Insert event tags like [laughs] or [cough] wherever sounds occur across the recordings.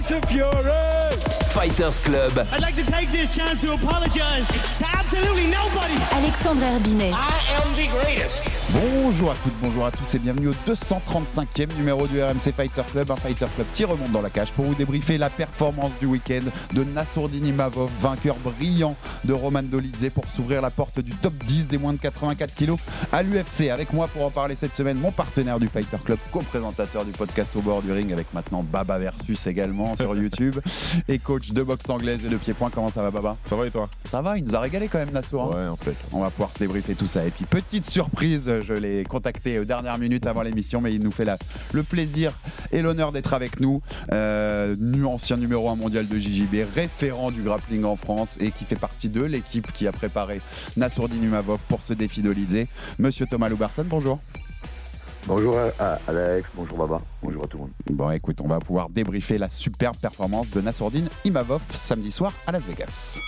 Tyson Fury. Fighters Club. I'd like to take this chance to apologize to absolutely nobody. Alexandre Herbinet. I am the greatest. Bonjour à toutes, bonjour à tous et bienvenue au 235e numéro du RMC Fighter Club, un Fighter Club qui remonte dans la cage pour vous débriefer la performance du week-end de Nassourdine Imavov, vainqueur brillant de Roman Dolidze pour s'ouvrir la porte du top 10 des moins de 84 kilos à l'UFC. Avec moi pour en parler cette semaine, mon partenaire du Fighter Club, co-présentateur du podcast au bord du ring avec maintenant Baba Versus également sur YouTube [laughs] [laughs] et coach de boxe anglaise et de pied-point. Comment ça va Baba Ça va et toi Ça va, il nous a régalé quand même Nassour. hein Ouais, en fait. on va pouvoir débriefer tout ça. Et puis, petite surprise, je l'ai contacté aux dernières minutes avant l'émission, mais il nous fait la- le plaisir et l'honneur d'être avec nous. Euh, nu ancien numéro 1 mondial de JJB, référent du grappling en France et qui fait partie de l'équipe qui a préparé Nassourdine Numavov pour ce défi. Monsieur Thomas Loubarson, bonjour. Bonjour à Alex, bonjour Baba, bonjour à tout le monde. Bon, écoute, on va pouvoir débriefer la superbe performance de Nassourdine Imavov samedi soir à Las Vegas.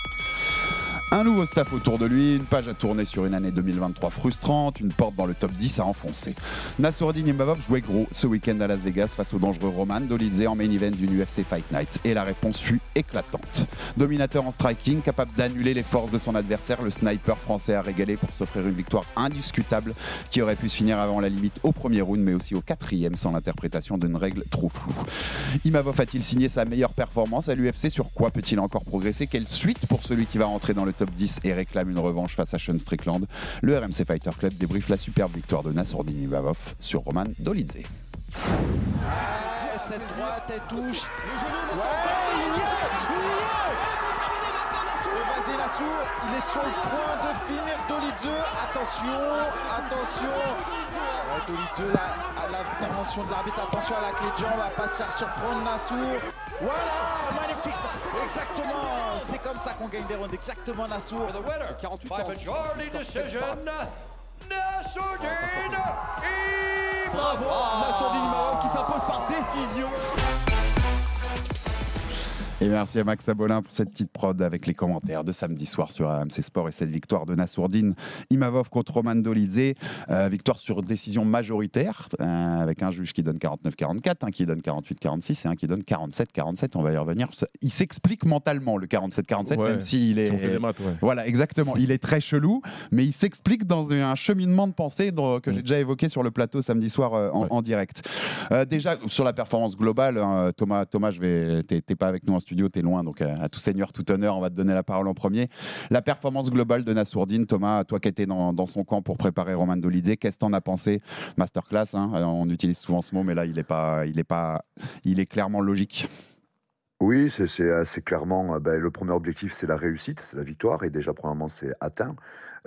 Un nouveau staff autour de lui, une page à tourner sur une année 2023 frustrante, une porte dans le top 10 à enfoncer. Nassourdine Imavov jouait gros ce week-end à Las Vegas face au dangereux Roman Dolidze en main event d'une UFC Fight Night. Et la réponse fut éclatante. Dominateur en striking, capable d'annuler les forces de son adversaire, le sniper français a régalé pour s'offrir une victoire indiscutable qui aurait pu se finir avant la limite au premier round, mais aussi au quatrième sans l'interprétation d'une règle trop floue. Imavov a-t-il signé sa meilleure performance à l'UFC Sur quoi peut-il encore progresser? Quelle suite pour celui qui va rentrer dans le top 10 et réclame une revanche face à Sean Strickland Le RMC Fighter Club débriefe la superbe victoire de Nassourdine Imavov sur Roman Dolidze. cette droite, elle touche. Ouais, il y est, il y est. Et Vas-y Nassour, il est sur le point de finir Dolidze. Attention, attention. Dolidze, là, à l'intervention de l'arbitre, attention à la clé de jambe, on va pas se faire surprendre Nassour. Voilà. Exactement, c'est comme ça qu'on gagne des rounds. Exactement Nassour. 48 ans. Bravo Nassourdine Imavov qui s'impose par décision. Et merci à Max Abolin pour cette petite prod avec les commentaires de samedi soir sur AMC Sport et cette victoire de Nassourdine Imavov contre Roman Dolidze. Euh, victoire sur décision majoritaire euh, avec un juge qui donne 49-44, un qui donne 48-46 et un qui donne 47-47. On va y revenir. Il s'explique mentalement le 47-47, Ouais, même s'il est. Si des maths, ouais. Voilà, exactement. Il est très chelou, mais il s'explique dans un cheminement de pensée que j'ai déjà évoqué sur le plateau samedi soir euh, en, Ouais. en direct. Déjà, sur la performance globale, hein, Thomas, Thomas, je vais, t'es, t'es pas avec nous en studio, t'es loin, donc euh, à tout seigneur, tout honneur, on va te donner la parole en premier. La performance globale de Nassourdine, Thomas, toi qui étais dans, son camp pour préparer Roman Dolidze, qu'est-ce que t'en as pensé? Masterclass, hein, euh, on utilise souvent ce mot, mais là, il est pas, il est pas, il est clairement logique. Oui, c'est- c'est euh, clairement ben, le premier objectif, c'est la réussite, c'est la victoire, et déjà, premièrement, c'est atteint.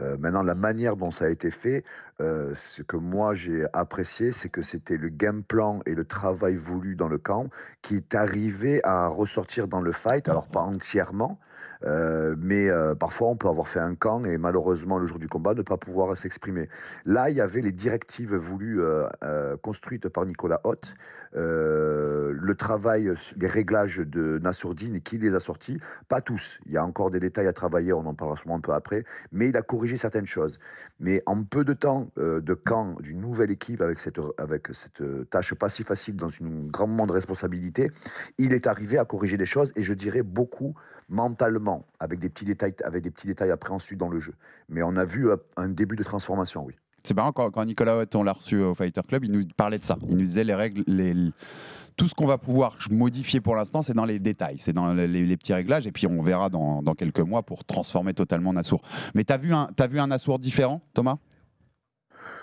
Euh, maintenant, la manière dont ça a été fait, euh, ce que moi j'ai apprécié, c'est que c'était le game plan et le travail voulu dans le camp qui est arrivé à ressortir dans le fight, alors pas entièrement, euh, mais euh, parfois on peut avoir fait un camp et malheureusement le jour du combat ne pas pouvoir s'exprimer. Là, il y avait les directives voulues, euh, construites par Nicolas Hoth, le travail, les réglages de Nassourdine qui les a sortis, pas tous. Il y a encore des détails à travailler, on en parlera sûrement un peu après, mais il a corrigé certaines choses. Mais en peu de temps de camp d'une nouvelle équipe avec cette, avec cette tâche pas si facile dans une grand moment de responsabilité, il est arrivé à corriger des choses et je dirais beaucoup mentalement, avec des petits détails, avec des petits détails après ensuite dans le jeu. Mais on a vu euh, un début de transformation, oui. C'est marrant, quand, Nicolas Hoth, on l'a reçu au Fighter Club, il nous parlait de ça. Il nous disait les règles, les, tout ce qu'on va pouvoir modifier pour l'instant, c'est dans les détails, c'est dans les, petits réglages, et puis on verra dans, quelques mois pour transformer totalement Nassour. Mais tu as vu un, as vu un Nassour différent, Thomas?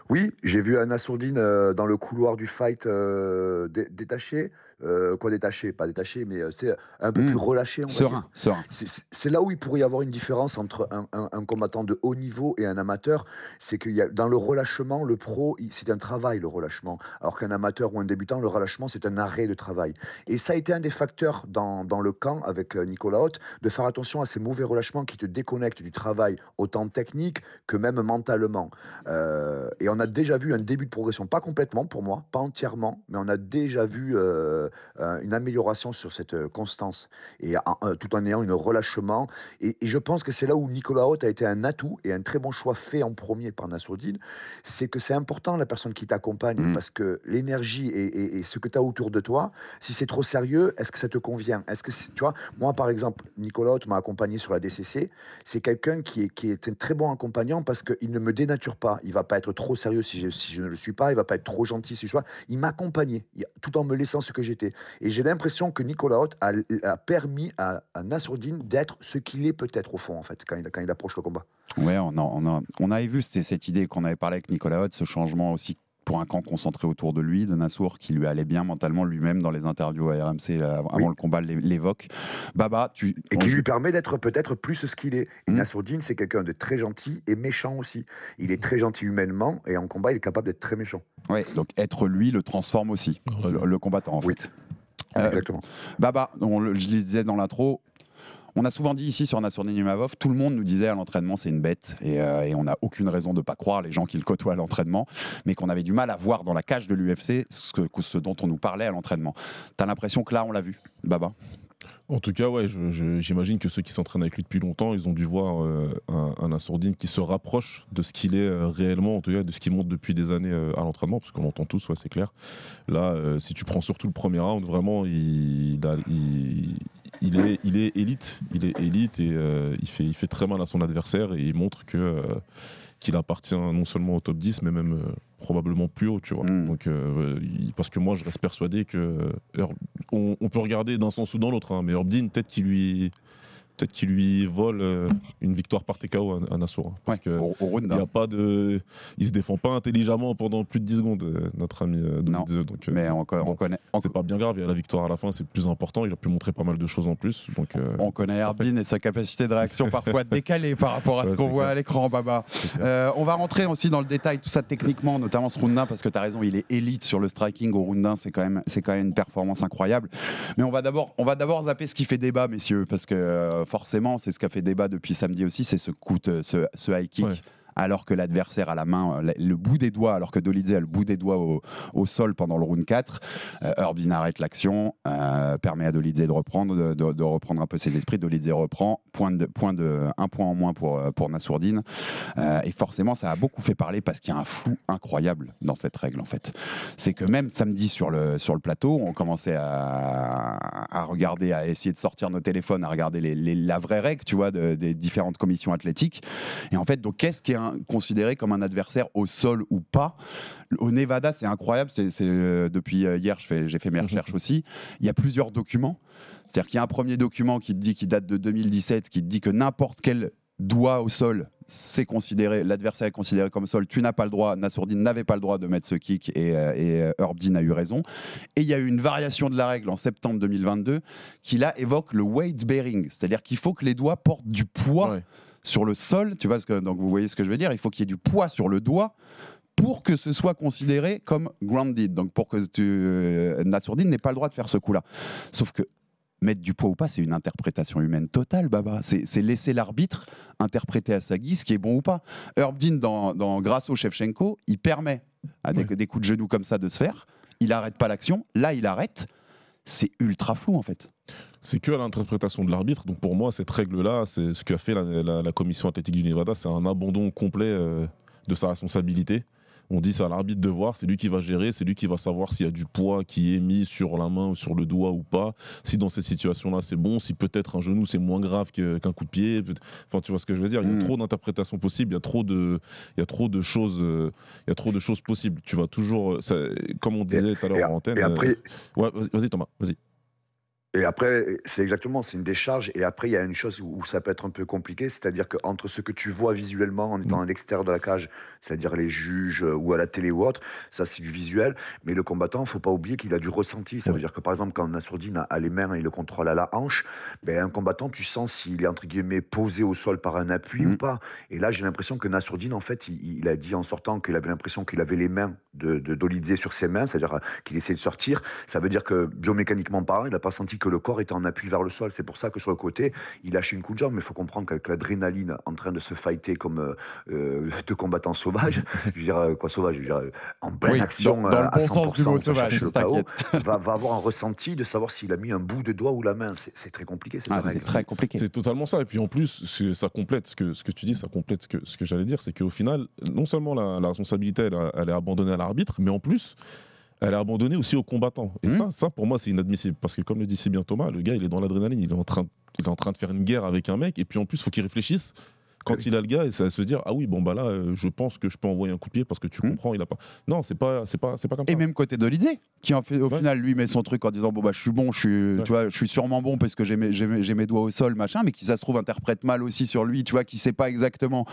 Oui, j'ai vu un Assourdine euh, dans le couloir du fight euh, dé- détaché. Euh, quoi détaché? Pas détaché, mais c'est un peu plus relâché. on Serein, serein. C'est- là où il pourrait y avoir une différence entre un, un- un combattant de haut niveau et un amateur. C'est que dans le relâchement, le pro, il- c'est un travail, le relâchement. Alors qu'un amateur ou un débutant, le relâchement, c'est un arrêt de travail. Et ça a été un des facteurs dans, dans le camp avec Nicolas Haute, de faire attention à ces mauvais relâchements qui te déconnectent du travail, autant technique que même mentalement. Et on a déjà vu un début de progression, pas complètement pour moi, pas entièrement, mais on a déjà vu euh, euh, une amélioration sur cette euh, constance, et en- tout en ayant un relâchement. Et, et je pense que c'est là où Nicolas Haute a été un atout et un très bon choix fait en premier par Nassourdine, c'est que c'est important la personne qui t'accompagne, Mhm. parce que l'énergie et, et- et ce que tu as autour de toi, si c'est trop sérieux, est-ce que ça te convient? Est-ce que tu vois, moi par exemple, Nicolas Haute m'a accompagné sur la DCC, c'est quelqu'un qui est, qui est un très bon accompagnant parce qu'il ne me dénature pas. Il va pas être trop sérieux si je, si je ne le suis pas. Il va pas être trop gentil si je. Il m'accompagnait tout en me laissant ce que j'étais. Et j'ai l'impression que Nicolas Haute a, a permis à, à Nassourdine d'être ce qu'il est peut-être au fond en fait quand il, quand il approche le combat. Ouais, on, on, on avait vu cette idée qu'on avait parlé avec Nicolas Hoth, ce changement aussi pour un camp concentré autour de lui, de Nassour, qui lui allait bien mentalement lui-même dans les interviews à RMC euh, avant Oui. le combat l'é- l'évoque. Baba, tu. Et on- qui lui permet d'être peut-être plus ce qu'il est. Et Mhm. Nassourdine, c'est quelqu'un de très gentil et méchant aussi. Il est très gentil humainement et en combat, il est capable d'être très méchant. Ouais, donc être lui le transforme aussi, le, le combattant en Oui. fait. Euh, Exactement. Baba, on je le disais dans l'intro, on a souvent dit ici sur Nassourdine Imavov, tout le monde nous disait à l'entraînement c'est une bête et, euh, on n'a aucune raison de pas croire les gens qui le côtoient à l'entraînement, mais qu'on avait du mal à voir dans la cage de l'UFC ce, ce dont on nous parlait à l'entraînement. T'as l'impression que là on l'a vu, Baba? En tout cas, ouais, j'imagine que ceux qui s'entraînent avec lui depuis longtemps, ils ont dû voir euh, un, un Assourdine qui se rapproche de ce qu'il est euh, réellement, en tout cas de ce qu'il montre depuis des années à l'entraînement, parce qu'on l'entend tous, ouais, c'est clair. Là, si tu prends surtout le premier round, vraiment, il, il est, il est élite, il est élite et euh, il, fait, il fait très mal à son adversaire et il montre que euh, qu'il appartient non seulement au top 10, mais même euh, probablement plus haut, tu vois. Mm. Donc, il- parce que moi, je reste persuadé que on, on peut regarder d'un sens ou dans l'autre, hein, mais Herb Dean, peut-être qu'il lui, peut-être qu'il lui vole euh, une victoire par TKO à, à Nassour. hein, parce Ouais, que au, au round, il y a pas de, il se défend pas intelligemment pendant plus de 10 secondes, euh, notre ami euh, Non, donc, euh, mais on, co- on bon, connaît. on- c'est pas bien grave. Il y a la victoire à la fin, c'est le plus important. Il a pu montrer pas mal de choses en plus. Donc, On connaît Herbin et sa capacité de réaction parfois décalée par rapport à ce qu'on voit à l'écran, Baba. on va rentrer aussi dans le détail, tout ça techniquement, notamment ce round 1, parce que tu as raison, il est élite sur le striking au round 1, c'est quand, même- quand même une performance incroyable. Mais on va d'abord on va d'abord zapper ce qui fait débat, messieurs, parce que forcément, c'est ce qui a fait débat depuis samedi aussi, c'est ce coup, ce, high kick. Alors que l'adversaire a la main, euh, le- bout des doigts, alors que Dolidze a le bout des doigts au, sol pendant le round 4, euh, arrête l'action, euh, permet à Dolidze de reprendre, de, reprendre un peu ses esprits. Dolidze reprend, point de, point de, un point en moins pour, euh, pour et forcément, ça a beaucoup fait parler parce qu'il y a un flou incroyable dans cette règle, en fait. C'est que même samedi sur le, sur le plateau, on commençait à, à regarder, à essayer de sortir nos téléphones, à regarder les- la vraie règle, tu vois, de- des différentes commissions athlétiques. Et en fait, donc, qu'est-ce qui est considéré comme un adversaire au sol ou pas Au Nevada, c'est incroyable. C'est, euh, depuis euh, hier, j'ai fait mes recherches aussi. Il y a plusieurs documents. C'est-à-dire qu'il y a un premier document qui dit, qui date de 2017, qui dit que n'importe quel doigt au sol, c'est considéré, l'adversaire est considéré comme sol. Tu n'as pas le droit, Nassourdine n'avait pas le droit de mettre ce kick et, euh, et Herb Dean a eu raison. Et il y a eu une variation de la règle en septembre 2022 qui là évoque le weight bearing, c'est-à-dire qu'il faut que les doigts portent du poids Ouais. Sur le sol. Tu vois ce que, donc vous voyez ce que je veux dire Il faut qu'il y ait du poids sur le doigt pour que ce soit considéré comme grounded. Donc pour que tu, euh, Nassourdine n'ait pas le droit de faire ce coup-là. Sauf que mettre du poids ou pas, c'est une interprétation humaine totale, Baba. C'est laisser l'arbitre interpréter à sa guise ce qui est bon ou pas. Herb Dean, dans, dans Grasso Shevchenko, il permet à des, Ouais. des coups de genou comme ça de se faire. Il arrête pas l'action. Là, il arrête. C'est ultra flou, en fait. C'est que à l'interprétation de l'arbitre. Donc pour moi, cette règle-là, c'est ce qu'a fait la, la- la commission athlétique du Nevada, c'est un abandon complet euh, de sa responsabilité. On dit c'est à l'arbitre de voir, c'est lui qui va gérer, c'est lui qui va savoir s'il y a du poids qui est mis sur la main ou sur le doigt ou pas. Si dans cette situation-là c'est bon, si peut-être un genou c'est moins grave qu'un coup de pied. Enfin, tu vois ce que je veux dire? Il y a trop d'interprétations possibles, il y a trop de, il y a trop de choses, euh, il y a trop de choses possibles. Tu vas toujours, euh, ça- comme on disait tout à l'heure en antenne. et après, euh, ouais, vas-y, vas-y, Thomas, vas-y. Et après, c'est exactement, c'est une décharge. Et après, il y a une chose où, où ça peut être un peu compliqué, c'est-à-dire qu'entre ce que tu vois visuellement en étant à l'extérieur de la cage, c'est-à-dire les juges euh, ou à la télé ou autre, ça c'est du visuel. Mais le combattant, faut pas oublier qu'il a du ressenti. Ça veut dire que par exemple, quand Nassourdine a, a les mains et le contrôle à la hanche, ben, un combattant, tu sens s'il est entre guillemets posé au sol par un appui ou pas. Et là, j'ai l'impression que Nassourdine, en fait, il, il a dit en sortant qu'il avait l'impression qu'il avait les mains de, de Dolidze sur ses mains, c'est-à-dire euh, qu'il essayait de sortir. Ça veut dire que biomécaniquement parlant, il n'a pas senti que le corps était en appui vers le sol. C'est pour ça que sur le côté, il lâchait une coup de jambe. Mais il faut comprendre qu'avec l'adrénaline en train de se fighter comme euh, euh, deux combattants sauvages, [laughs] je veux dire, euh, quoi sauvage, je veux dire, euh, en pleine Oui, action dans- dans euh, le à bon 100%, sens du mot sans chercher sauvage, le chaos, [laughs] va, va avoir un ressenti de savoir s'il a mis un bout de doigt ou la main. C'est très compliqué, Ah, c'est très compliqué. C'est totalement ça. Et puis en plus, ça complète ce que, ce que tu dis, ça complète ce que, ce que j'allais dire, c'est qu'au final, non seulement la, la responsabilité, elle est abandonnée à l'arbitre, mais en plus, elle est abandonnée aussi aux combattants. Et Mhm. ça, ça, pour moi, c'est inadmissible. Parce que comme le dit si bien Thomas, le gars, il est dans l'adrénaline, il, est en train- il est en train de faire une guerre avec un mec, et puis en plus, il faut qu'il réfléchisse. Quand il a le gars, et ça va se dire ah oui bon bah là euh, je pense que je peux envoyer un coup de pied parce que tu Mhm. comprends il a pas non c'est pas c'est pas c'est pas comme Et ça même côté d'Olivier, qui en fait, au Ouais. final lui met son truc en disant bon bah je suis bon, je suis, Ouais. tu vois, je suis sûrement bon parce que j'ai mes, j'ai mes- j'ai mes doigts au sol machin, mais qui ça se trouve interprète mal aussi sur lui, tu vois, qui sait pas exactement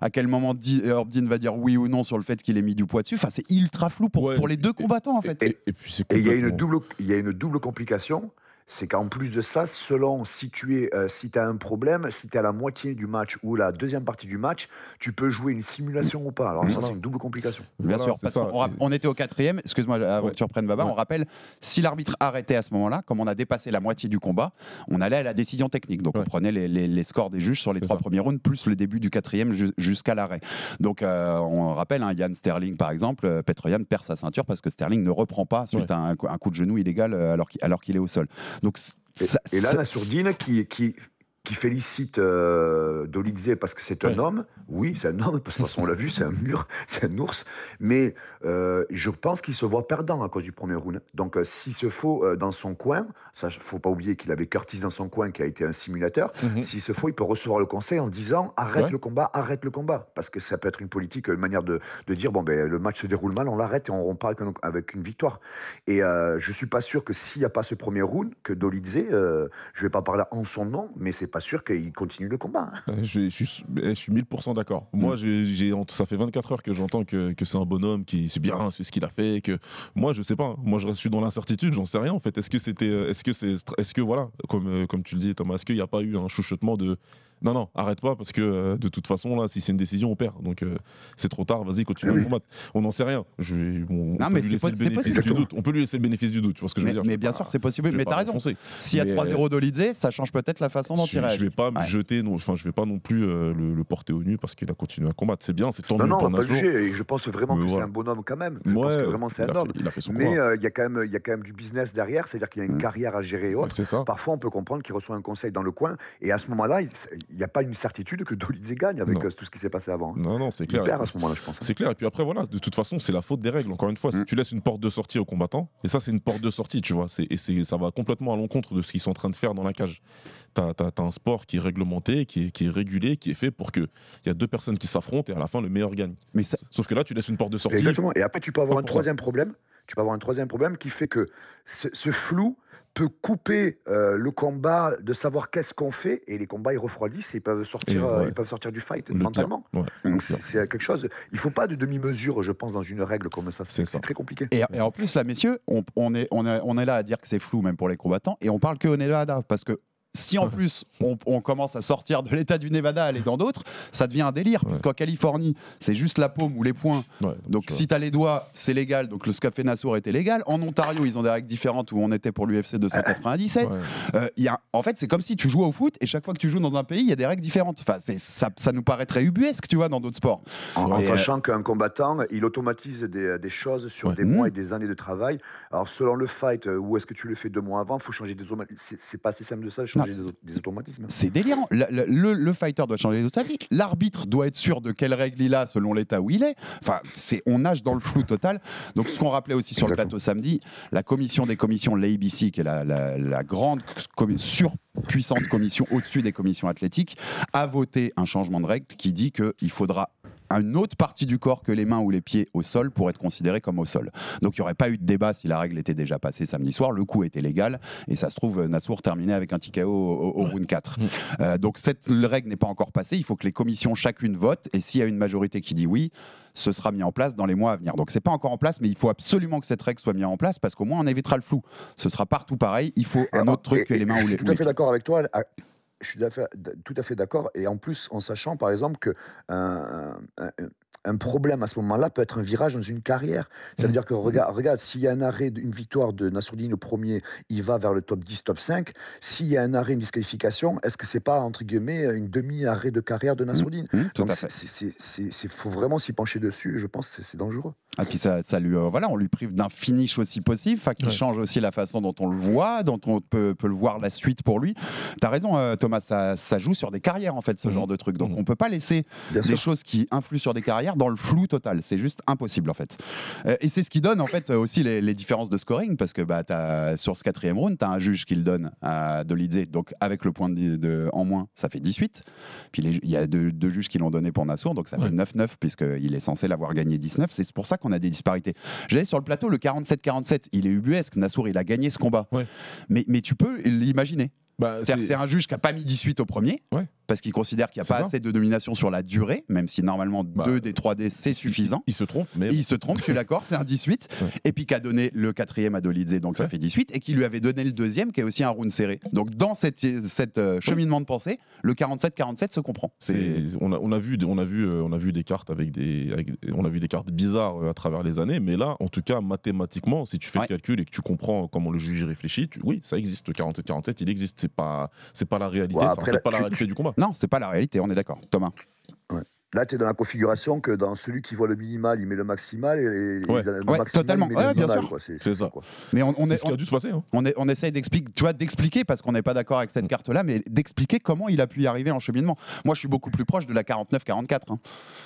à quel moment Di- Herbdin va dire oui ou non sur le fait qu'il ait mis du poids dessus. Enfin c'est ultra flou pour, Ouais, pour les deux et- combattants en fait. et, et puis Et il y a une double, il y a une double complication, c'est qu'en plus de ça, selon si tu es, euh, si as un problème, si tu es à la moitié du match ou la deuxième partie du match, tu peux jouer une simulation ou pas. Alors ça, c'est une double complication. Bien Voilà, sûr, parce on était au quatrième, excuse-moi avant Ouais. que tu reprennes Baba, Ouais. on rappelle, si l'arbitre arrêtait à ce moment-là, comme on a dépassé la moitié du combat, on allait à la décision technique. Donc on prenait les, les- les scores des juges sur les trois ça. premiers rounds, plus le début du quatrième ju- jusqu'à l'arrêt. Donc euh, on rappelle, hein, Yann Sterling par exemple, euh, Petroyan perd sa ceinture parce que Sterling ne reprend pas suite Ouais. à un, coup- un coup de genou illégal euh, alors qu'il alors qu'il est au sol. Donc Et, ça- et là, ça- la sourdine qui, qui, qui félicite euh, Dolidze parce que c'est un homme. Oui, c'est un homme, parce que de toute façon, on l'a vu, c'est un mur, [laughs] c'est un ours. Mais euh, je pense qu'il se voit perdant à cause du premier round. Donc, euh, s'il se faut euh, dans son coin, ça, faut pas oublier qu'il avait Curtis dans son coin qui a été un simulateur. Mhm. S'il se faut, il peut recevoir le conseil en disant arrête Ouais. le combat, arrête le combat. Parce que ça peut être une politique, une manière de, de dire bon, ben, le match se déroule mal, on l'arrête et on avec, un- avec une victoire. Et euh, je suis pas sûr que s'il n'y a pas ce premier round, que Dolidze, euh, je vais pas parler en son nom, mais c'est pas sûr qu'il continue le combat. hein. Euh, Je, je suis, eh, je suis 1000% d'accord. Moi, j'ai, j'ai- ça fait 24 heures que j'entends que, que c'est un bonhomme, qui c'est bien, c'est ce qu'il a fait. Que moi, je sais pas. Moi, je suis dans l'incertitude. J'en sais rien en fait. Est-ce que c'était, euh, est-ce que c'est, est-ce que voilà, comme euh, comme tu le dis, Thomas, est-ce qu'il n'y a pas eu un chuchotement de non, non, arrête pas parce que euh, de toute façon là, si c'est une décision, on perd. Donc euh, c'est trop tard. Vas-y, continue Eh à oui. combattre. On n'en sait rien. Je, vais- on, on Non, peut mais lui c'est laisser le bénéfice possible. du doute. On peut lui laisser le bénéfice du doute. Tu vois ce que je mais, veux dire mais bien pas- sûr, c'est possible. Mais t'as raison. S'il y a Mais, 3-0 d'Olidze, ça change peut-être la façon dont je, il réagit. je vais pas me jeter, non, enfin je vais pas non plus euh, le, le porter au nu parce qu'il a continué à combattre. C'est bien, c'est tant Non, mieux non, pour on va pas le Nassour. juger. Et je pense vraiment que c'est un bonhomme quand même. Je pense Ouais, que vraiment c'est un a homme. fait- il a fait son Mais euh, il y, a quand même- il y a quand même du business derrière, c'est-à-dire qu'il y a une Mm. carrière à gérer. Parfois, on peut comprendre qu'il reçoit un conseil dans le coin, et à ce moment-là, il n'y a pas une certitude que Dolidze gagne avec Non. euh, tout ce qui s'est passé avant. hein. Non, non, c'est Il clair. perd à ce moment-là, je pense. hein. C'est clair. Et puis après, voilà, de toute façon, c'est la faute des règles. Encore une fois, si Mm. tu laisses une porte de sortie aux combattants, et ça, c'est une porte de sortie, tu vois, et ça va complètement à l'encontre de ce qu'ils sont en train de faire dans la cage. Tu as, un sport qui est réglementé, qui est, qui est régulé, qui est fait pour qu'il y a deux personnes qui s'affrontent et à la fin, le meilleur gagne. Mais ça- Sauf que là, tu laisses une porte de sortie. Exactement. Et après, tu peux avoir un ça. troisième problème. Tu peux avoir un troisième problème qui fait que ce, ce flou peut couper euh, le combat de savoir qu'est-ce qu'on fait et les combats ils refroidissent et ils peuvent sortir, euh, ouais. ils peuvent sortir du fight Le mentalement. Ouais, Donc c'est quelque chose. Il faut pas de demi-mesure, je pense, dans une règle comme ça. C'est très compliqué. Et, et en plus, là, messieurs, on, on est, on, est, on est là à dire que c'est flou, même pour les combattants, et on parle que au Nevada, parce que si en plus on, on commence à sortir de l'état du Nevada, aller dans d'autres, ça devient un délire, Ouais. parce qu'en Californie, c'est juste la paume ou les poings. Ouais, Donc vois. si tu as les doigts, c'est légal, donc le Scafé Nassour était légal. En Ontario, ils ont des règles différentes où on était pour l'UFC 297. Ouais. Euh, il y a, en fait, c'est comme si tu jouais au foot et chaque fois que tu joues dans un pays, il y a des règles différentes. Enfin, c'est- ça, ça nous paraît très ubuesque, tu vois, dans d'autres sports. En, en Ouais. sachant qu'un combattant, il automatise des, des choses sur Ouais. des mois Mmh. et des années de travail. Alors, selon le fight, euh, où est-ce que tu le fais deux mois avant, il faut changer des automatismes. C'est c'est pas si simple de ça, changer Non, des, au- des automatismes. C'est délirant. Le, le- le- le fighter doit changer les avis. L'arbitre doit être sûr de quelles règles il a selon l'état où il est. Enfin, c'est, on nage dans le flou total. Donc, ce qu'on rappelait aussi sur le plateau samedi, la commission des commissions, l'ABC, qui est la, la- la grande surpuissante commission au-dessus des commissions athlétiques, a voté un changement de règle qui dit qu'il faudra une autre partie du corps que les mains ou les pieds au sol pour être considéré comme au sol. Donc il n'y aurait pas eu de débat si la règle était déjà passée samedi soir. Le coup était légal et ça se trouve, Nassour terminait avec un TKO au, au round 4. Euh, donc cette règle n'est pas encore passée. Il faut que les commissions chacune votent et s'il y a une majorité qui dit oui, ce sera mis en place dans les mois à venir. Donc c'est pas encore en place, mais il faut absolument que cette règle soit mise en place parce qu'au moins on évitera le flou. Ce sera partout pareil. Il faut un autre truc et- que les mains Je ou les suis tout à fait d'accord avec toi. Je suis tout à fait- d'accord. Et en plus, en sachant, par exemple, que un problème à ce moment-là peut être un virage dans une carrière. Ça Mmh. veut dire que, regarde, regarde s'il y a un arrêt, une victoire de Nassourdine au premier, il va vers le top 10, top 5. S'il y a un arrêt, une disqualification, est-ce que c'est pas, entre guillemets, une demi-arrêt de carrière de Nassourdine? Mmh, tout Donc, il faut vraiment s'y pencher dessus. Je pense que c'est- dangereux. Ah, puis ça, ça lui, euh, voilà, on lui prive d'un finish aussi possible, enfin, qui Ouais. change aussi la façon dont on le voit, dont on peut, peut le voir la suite pour lui. T'as raison, euh, Thomas, ça, ça joue sur des carrières en fait, ce genre de truc. Donc on peut pas laisser Bien des sûr. choses qui influent sur des carrières dans le flou total. C'est juste impossible en fait. Euh, et c'est ce qui donne en fait euh, aussi les, les différences de scoring parce que bah, as, sur ce quatrième round, tu as un juge qui le donne à Dolidze, donc avec le point de, de- en moins, ça fait 18. Puis il y a deux, deux juges qui l'ont donné pour Nassour, donc ça fait Ouais. 9-9 puisqu'il est censé l'avoir gagné 19. C'est pour ça qu'on a des disparités. J'avais sur le plateau le 47-47, il est ubuesque. Nassour, il a gagné ce combat. Ouais. Mais, mais tu peux l'imaginer. Bah, c'est- un juge qui n'a pas mis 18 au premier, Ouais. parce qu'il considère qu'il n'y a pas ça. assez de domination sur la durée, même si normalement Bah, 2 des 3D c'est suffisant. Il se trompe, mais il se trompe, je suis [laughs] d'accord, c'est un 18. Ouais. Et puis qui a donné le quatrième à Dolidze, donc ça fait 18. Et qui lui avait donné le deuxième, qui est aussi un round serré. Donc dans cette, cette euh, cheminement de pensée, le 47-47 se comprend. On a, on a vu des- on a vu on a vu des cartes avec des avec- on a vu des cartes bizarres euh, à travers les années mais là en tout cas mathématiquement si tu fais le calcul et que tu comprends comment le juge y réfléchit tu- oui ça existe le 47 47 il existe c'est pas c'est pas la réalité Ouais, ça après, là, pas la tu- réalité du combat Non, c'est pas la réalité, on est d'accord. Thomas. Là, tu es dans la configuration que dans celui qui voit le minimal, il met le maximal et, et Ouais. dans le Ouais, maximal, totalement. il met Ouais, le bien sûr. C'est ça. quoi. Mais on, on c'est est, ce qui a dû se passer hein. on, est, on essaye d'expliquer, tu vois, d'expliquer, parce qu'on n'est pas d'accord avec cette Mm. carte-là, mais d'expliquer comment il a pu y arriver en cheminement. Moi, je suis beaucoup plus proche de la 49-44. hein.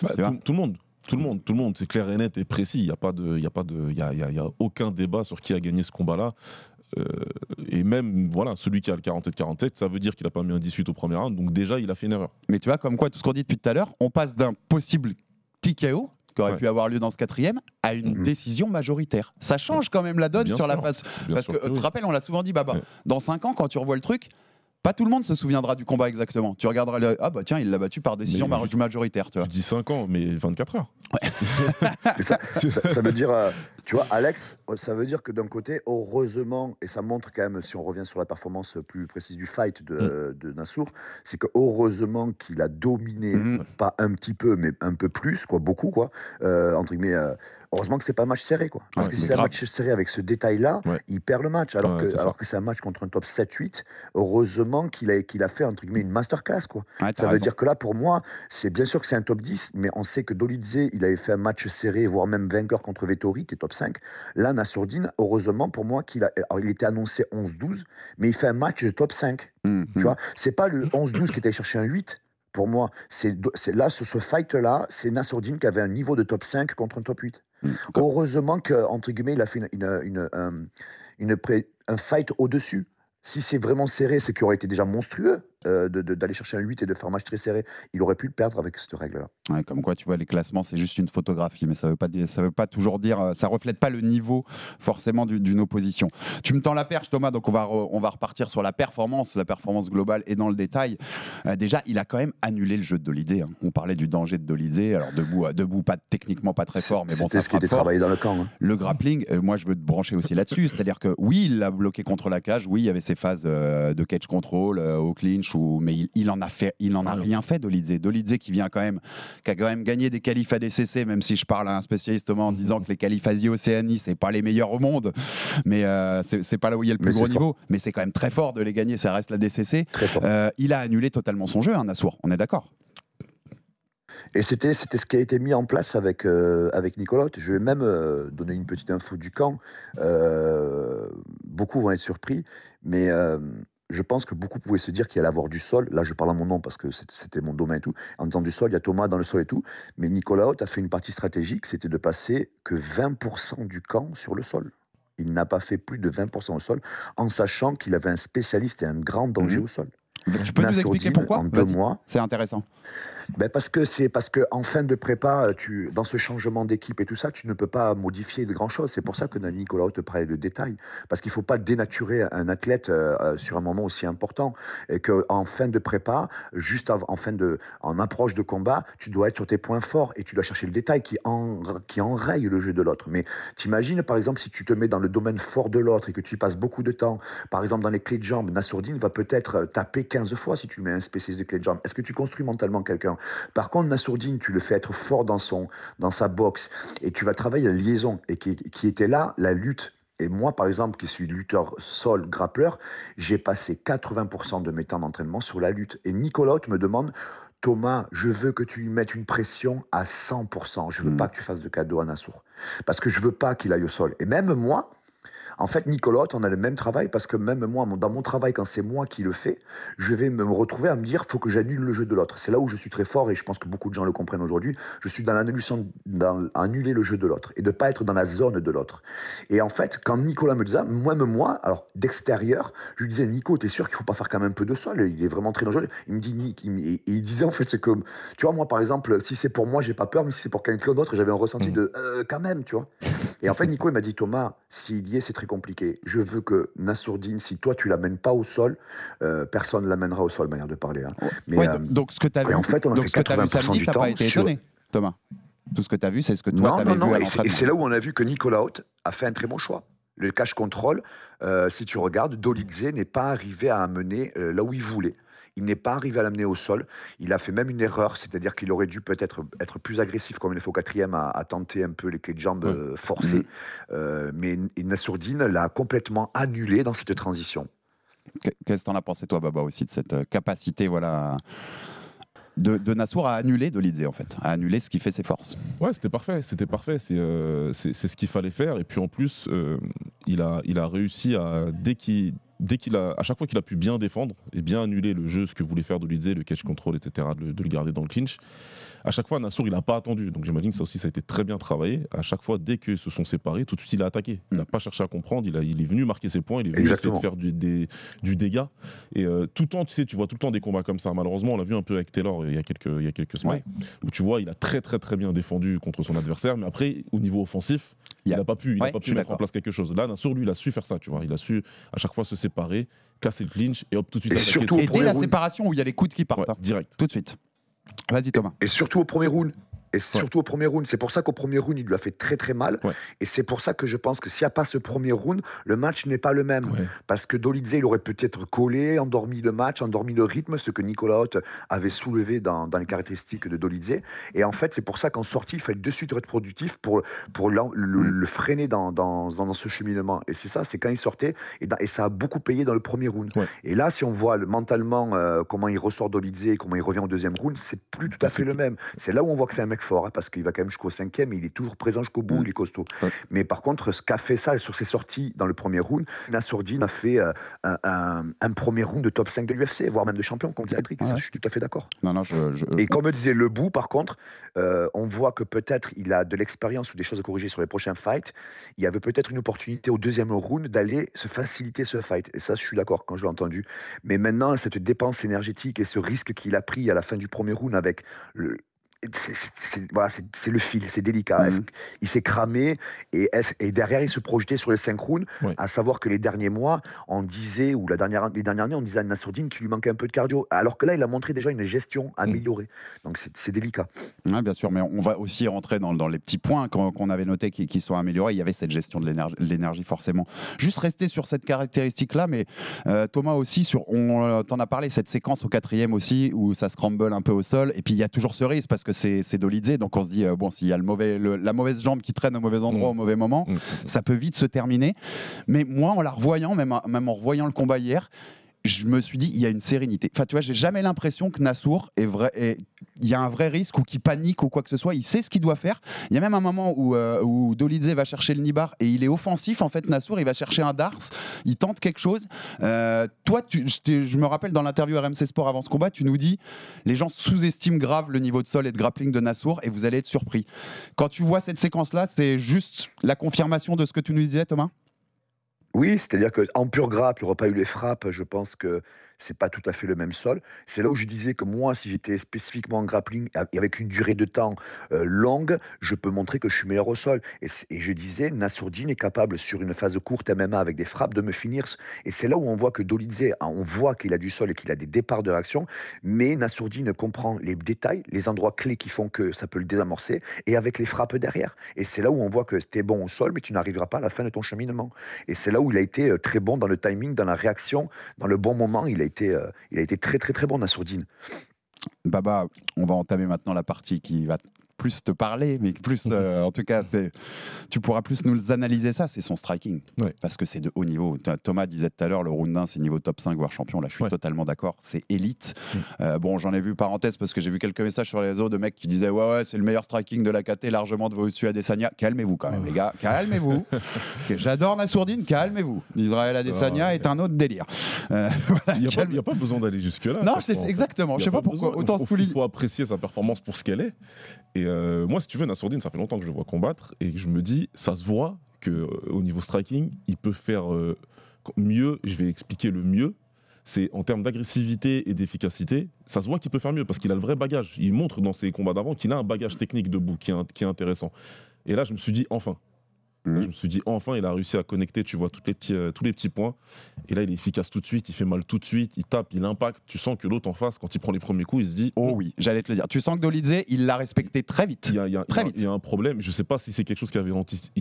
Bah, Tu vois tout, tout le monde tout le monde tout le monde c'est clair et net et précis il y a pas de il y a pas de il y a, y a- y a aucun débat sur qui a gagné ce combat là et même voilà celui qui a le 47 47 ça veut dire qu'il a pas mis un 18 au premier round donc déjà il a fait une erreur Mais tu vois, comme quoi, tout ce qu'on dit depuis tout à l'heure, on passe d'un possible TKO qui aurait Ouais. pu avoir lieu dans ce quatrième à une Mhm. décision majoritaire. Ça change quand même la donne Bien sur la face. Bien Parce que, que tu te oui. rappelles, on l'a souvent dit, Baba, Ouais. dans 5 ans, quand tu revois le truc, pas tout le monde se souviendra du combat exactement. Tu regarderas le. Ah bah tiens, il l'a battu par décision Mais- mar- majoritaire, tu vois. tu dis 5 ans mais 24 heures Mais [laughs] ça, ça, ça veut dire, euh, tu vois, Alex, euh, ça veut dire que d'un côté, heureusement, et ça montre quand même, si on revient sur la performance plus précise du fight de, de Nassour, c'est que heureusement qu'il a dominé, Mhm. pas un petit peu, mais un peu plus, quoi, beaucoup, quoi, euh, entre guillemets. euh, heureusement que c'est pas un match serré, quoi. Parce Ouais, que si c'est un match serré avec ce détail-là, Ouais. il perd le match. Alors Ouais, que alors que c'est un match contre un top 7-8, heureusement qu'il a, qu'il a fait, entre guillemets, une masterclass, quoi. Ça veut raison. dire que là, pour moi, c'est bien sûr que c'est un top 10, mais on sait que Dolidze, il avait fait un match serré, voire même vainqueur contre Vettori, qui est top 5. Là, Nassourdine, heureusement pour moi, qu'il a, alors il était annoncé 11-12, mais il fait un match de top 5. Mhm. Tu vois, c'est pas le 11-12 qui était allé chercher un 8. Pour moi, c'est c'est là, sur ce fight-là, c'est Nassourdine qui avait un niveau de top 5 contre un top 8. Heureusement que, entre guillemets, il a fait un fight au-dessus. Si c'est vraiment serré, ce qui aurait été déjà monstrueux euh, d'aller chercher un 8 et de faire un match très serré, il aurait pu le perdre avec cette règle-là. Ouais, comme quoi, tu vois, les classements, c'est juste une photographie, mais ça veut pas dire, ça veut pas toujours dire, euh, ça reflète pas le niveau forcément du- d'une opposition. Tu me tends la perche, Thomas, donc on va, re- on va repartir sur la performance, la performance globale et dans le détail. Euh, déjà, il a quand même annulé le jeu de Dolidze. hein. On parlait du danger de Dolidze, alors debout, euh, debout, pas techniquement pas très fort, mais bon, ça ce qui était fort. travaillé dans le camp. hein. Le grappling, moi je veux te brancher aussi là-dessus, c'est-à-dire que oui, il l'a bloqué contre la cage, oui, il y avait ses phases de catch control au clinch, ou, mais il, il en a fait, il en a Ah, rien fait Dolidze. Dolidze qui vient quand même, qui a quand même gagné des qualifs à DCC, même si je parle à un spécialiste en [laughs] disant que les qualifs Asie-Océanie, c'est pas les meilleurs au monde, mais euh, c'est pas là où il y a le Mais plus gros c'est niveau, mais c'est quand même très fort de les gagner, ça reste la DCC. Euh, il a annulé totalement son jeu, hein, Nassour, on est d'accord. Et c'était c'était ce qui a été mis en place avec, euh, avec Nicolas. Je vais même euh, donner une petite info du camp. Euh, beaucoup vont être surpris, mais euh, je pense que beaucoup pouvaient se dire qu'il allait avoir du sol. Là, je parle en mon nom parce que c'était- c'était mon domaine et tout. En disant du sol, il y a Thomas dans le sol et tout. Mais Nicolas Haute a fait une partie stratégique, c'était de passer que 20% du camp sur le sol. Il n'a pas fait plus de 20% au sol, en sachant qu'il avait un spécialiste et un grand danger Mhm. au sol. Tu peux nous expliquer pourquoi en deux mois. C'est intéressant. Ben parce que c'est parce que en fin de prépa, tu dans ce changement d'équipe et tout ça, tu ne peux pas modifier de grand chose. C'est pour ça que Nicolas te parlait de détails, parce qu'il faut pas dénaturer un athlète euh, euh, sur un moment aussi important et que en fin de prépa, juste en fin de en approche de combat, tu dois être sur tes points forts et tu dois chercher le détail qui en qui enraye le jeu de l'autre. Mais t'imagines par exemple si tu te mets dans le domaine fort de l'autre et que tu y passes beaucoup de temps, par exemple dans les clés de jambes, Nassourdine va peut-être euh, taper 15 fois si tu mets un spécialiste de clés de jambes. Est-ce que tu construis mentalement quelqu'un? Par contre, Nassourdine, tu le fais être fort dans son dans sa boxe et tu vas travailler la liaison et qui, qui était là la lutte. Et moi, par exemple, qui suis lutteur sol, grappleur, j'ai passé 80% de mes temps d'entraînement sur la lutte. Et Nicolas me demande, Thomas, je veux que tu lui mettes une pression à 100%. Je veux Mm. pas que tu fasses de cadeau à Nassour. Parce que je veux pas qu'il aille au sol. Et même moi, en fait, Nicolas, on a le même travail parce que même moi, dans mon travail, quand c'est moi qui le fais, je vais me retrouver à me dire, faut que j'annule le jeu de l'autre. C'est là où je suis très fort et je pense que beaucoup de gens le comprennent aujourd'hui. Je suis dans l'annulation, dans annuler le jeu de l'autre et de pas être dans la zone de l'autre. Et en fait, quand Nicolas me disait, moi, même moi, alors d'extérieur, je lui disais, Nico, t'es sûr qu'il faut pas faire quand même un peu de sol? Il est vraiment très dangereux. Il me dit, il, il disait en fait, c'est comme, tu vois, moi, par exemple, si c'est pour moi, j'ai pas peur, mais si c'est pour quelqu'un d'autre, j'avais un ressenti de, euh, quand même, tu vois. Et en fait, Nico, il m'a dit, Thomas, s'il y est, c'est très compliqué. Je veux que Nassourdine, si toi, tu l'amènes pas au sol, euh, personne ne l'amènera au sol, manière de parler. hein. Mais, Ouais, euh, donc- ce que tu as vu, en fait, on a donc fait ce que t'as vu 80% samedi, du t'as pas temps été sur- étonné, Thomas. Tout ce que tu as vu, c'est ce que toi non, vu non, et c'est- là où on a vu que Nicolas Haute a fait un très bon choix. Le cash control, euh, si tu regardes, Dolidze n'est pas arrivé à amener euh, là où il voulait. Il n'est pas arrivé à l'amener au sol. Il a fait même une erreur, c'est-à-dire qu'il aurait dû peut-être être plus agressif comme il faut au quatrième, à, à tenter un peu les clés de jambes Ouais. euh, forcées. Euh, mais Nassourdine l'a complètement annulé dans cette transition. Qu- Qu'est-ce que t'en as pensé, toi, Baba, aussi, de cette euh, capacité voilà, de, de Nassour à annuler Dolidze, en fait, à annuler ce qui fait ses forces? Ouais, c'était parfait, c'était parfait. C'est euh, c'est c'est ce qu'il fallait faire. Et puis en plus, euh, il, a, il a réussi à dès qu'il dès qu'il a à chaque fois qu'il a pu bien défendre et bien annuler le jeu, ce que voulait faire Dolidze, le catch control, etc., de le garder dans le clinch. À chaque fois, Nassour, il n'a pas attendu. Donc j'imagine que ça aussi, ça a été très bien travaillé. À chaque fois, dès qu'ils se sont séparés, tout de suite, il a attaqué. Il n'a pas cherché à comprendre. Il, a, il est venu marquer ses points. Il est venu essayer de faire du, des- du dégât. Et euh, tout le temps, tu sais, tu vois tout le temps des combats comme ça. Malheureusement, on l'a vu un peu avec Taylor il y a quelques, il y a quelques semaines. Où tu vois, il a très, très, très bien défendu contre son adversaire. Mais après, au niveau offensif, Il n'a pas pu, il a Ouais, pas pu mettre en place quelque chose. Là, Nassour, lui, il a su faire ça, tu vois. Il a su à chaque fois se séparer, casser le clinch et hop, tout de suite Et surtout Et dès la séparation où il y a les coups qui partent, Ouais, direct. tout de suite. Vas-y, Thomas. Et surtout au premier round. Et surtout au premier round. C'est pour ça qu'au premier round, il lui a fait très très mal. Ouais. Et c'est pour ça que je pense que s'il n'y a pas ce premier round, le match n'est pas le même. Ouais. Parce que Dolidze, il aurait peut-être collé, endormi le match, endormi le rythme, ce que Nicolas Haute avait soulevé dans, dans les caractéristiques de Dolidze. Et en fait, c'est pour ça qu'en sortie, il fallait de suite être productif pour, pour le, Mm. le freiner dans, dans, dans, ce cheminement. Et c'est ça, c'est quand il sortait, et, ça a beaucoup payé dans le premier round. Et là, si on voit le- mentalement euh, comment il ressort Dolidze et comment il revient au deuxième round, c'est plus tout à fait le même. C'est là où on voit que c'est un mec fort, hein, parce qu'il va quand même jusqu'au cinquième, il est toujours présent jusqu'au bout, Mm. il est costaud. Mais par contre, ce qu'a fait ça sur ses sorties dans le premier round, Nassourdine a fait euh, un, un- un premier round de top 5 de l'UFC, voire même de champion contre Patrick. Et ça, je suis tout à fait d'accord. Non, non, je. je- Et comme disait Le Bout, par contre, euh, on voit que peut-être il a de l'expérience ou des choses à corriger sur les prochains fights. Il y avait peut-être une opportunité au deuxième round d'aller se faciliter ce fight. Et ça, je suis d'accord quand je l'ai entendu. Mais maintenant, cette dépense énergétique et ce risque qu'il a pris à la fin du premier round avec le. C'est- voilà, le fil, c'est délicat. Est-ce qu'il s'est cramé et, et derrière il se projetait sur les Ouais. à savoir que les derniers mois, on disait, ou la dernière, les dernières années, on disait à Nassourdine qu'il lui manquait un peu de cardio. Alors que là, il a montré déjà une gestion améliorée. Donc c'est délicat. Bien sûr, mais on va aussi rentrer dans, dans les petits points qu'on avait notés qui, qui sont améliorés. Il y avait cette gestion de l'énergie- l'énergie, forcément. Juste rester sur cette caractéristique-là, mais euh, Thomas aussi, sur, on euh, t'en a parlé, cette séquence au quatrième aussi, où ça scramble un peu au sol, et puis il y a toujours ce risque parce que c'est Dolidze, donc on se dit, euh, bon, s'il y a le mauvais, le- la mauvaise jambe qui traîne au mauvais endroit Mm. au mauvais moment, Mm. ça peut vite se terminer. Mais moi, en la revoyant, même, même en revoyant le combat hier, je me suis dit, il y a une sérénité. Enfin, tu vois, j'ai jamais l'impression que Nassour est vrai. Il y a un vrai risque ou qu'il panique ou quoi que ce soit. Il sait ce qu'il doit faire. Il y a même un moment où, euh, Dolidze va chercher le nibar et il est offensif. En fait, Nassour, il va chercher un Dars. Il tente quelque chose. Euh, toi, je, je me rappelle dans l'interview RMC Sport avant ce combat, tu nous dis les gens sous-estiment grave le niveau de sol et de grappling de Nassour et vous allez être surpris. Quand tu vois cette séquence-là, c'est juste la confirmation de ce que tu nous disais, Thomas? Oui, c'est-à-dire qu'en pur grappe, il n'y aurait pas eu les frappes. Je pense que c'est pas tout à fait le même sol. C'est là où je disais que moi, si j'étais spécifiquement en grappling et avec une durée de temps longue, je peux montrer que je suis meilleur au sol. Et, je disais, Nassourdine est capable sur une phase courte MMA avec des frappes de me finir. Et c'est là où on voit que Dolidze, hein, on voit qu'il a du sol et qu'il a des départs de réaction, mais Nassourdine comprend les détails, les endroits clés qui font que ça peut le désamorcer, et avec les frappes derrière. Et c'est là où on voit que tu es bon au sol, mais tu n'arriveras pas à la fin de ton cheminement. Et c'est là où il a été très bon dans le timing, dans la réaction, dans le bon moment. Été, euh, il a été très très très bon Nassourdine. Baba, on va entamer maintenant la partie qui va plus te parler, mais plus, euh, en tout cas, tu pourras plus nous analyser ça, c'est son striking. Ouais. Parce que c'est de haut niveau. Th- Thomas disait tout à l'heure, le round 1, c'est niveau top 5, voire champion. Là, je suis Ouais. totalement d'accord. C'est élite. Mm. Euh, bon, j'en ai vu parenthèse parce que j'ai vu quelques messages sur les réseaux de mecs qui disaient Ouais, ouais, c'est le meilleur striking de la KT, largement de au-dessus Adesanya. Calmez-vous quand même, les gars. Calmez-vous. [laughs] J'adore Nassourdine, calmez-vous. Israël Adesanya Ouais. est un autre délire. Euh, [laughs] voilà, Il n'y a, pas- calme- il y a pas besoin d'aller jusque-là. Non, exactement. Je sais pas pourquoi. Autant il faut, souligner. il faut apprécier sa performance pour ce qu'elle est. Et euh, moi, si tu veux, Nassourdine, ça fait longtemps que je le vois combattre et je me dis, ça se voit que euh, au niveau striking, il peut faire euh, mieux. Je vais expliquer le mieux. C'est en termes d'agressivité et d'efficacité, ça se voit qu'il peut faire mieux parce qu'il a le vrai bagage. Il montre dans ses combats d'avant qu'il a un bagage technique debout qui est intéressant. Et là, je me suis dit, enfin. Mhm. Je me suis dit, enfin, il a réussi à connecter, tu vois, toutes les petits, euh, tous les petits points. Et là, il est efficace tout de suite, il fait mal tout de suite, il tape, il impacte. Tu sens que l'autre en face, quand il prend les premiers coups, il se dit, Oh oui, j'allais te le dire. Tu sens que Dolidze, il l'a respecté très vite. il y a, il y a- Très il y a- vite. il y a un problème. Je ne sais pas si c'est quelque chose qui avait,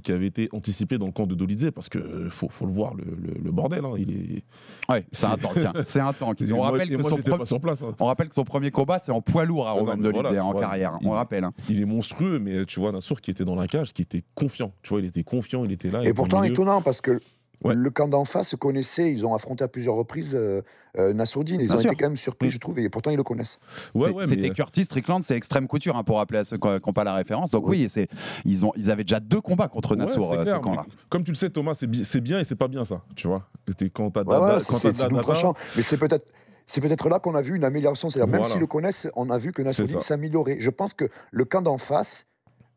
qui avait été anticipé dans le camp de Dolidze, parce que euh, faut, faut le voir, le, le- le bordel. hein, il est. Ouais, c'est un tank. hein. C'est un tank. [laughs] On moi- rappelle, et que moi, son j'étais pre- pas sur place. hein. on rappelle que son premier combat, c'est en poids lourd à Ah Roman Dolidze voilà, en vois, carrière. il- On rappelle. hein. Il est monstrueux, mais tu vois, Nassour qui était dans la cage, qui était confiant. Tu vois, il était confiant, il était là. Et pourtant, étonnant, parce que Ouais. le camp d'en face se connaissait, ils ont affronté à plusieurs reprises euh, euh, Nassourdine. Ils Bien ont sûr. été quand même surpris, Mm. je trouve, et pourtant ils le connaissent. Ouais, C'était mais, euh, Curtis Strickland, c'est extrême couture hein, pour rappeler à ceux qui n'ont pas la référence. Donc oui, c'est ils ont ils avaient déjà deux combats contre ouais, Nassour euh, clair, ce camp-là. Comme tu le sais, Thomas, c'est bi- c'est bien et c'est pas bien ça. Tu vois, quand t'as Dada-. Mais c'est peut-être. C'est peut-être là qu'on a vu une amélioration. C'est-à-dire, même s'ils le connaissent, on a vu que Nassourdine s'améliorait. Je pense que le camp d'en face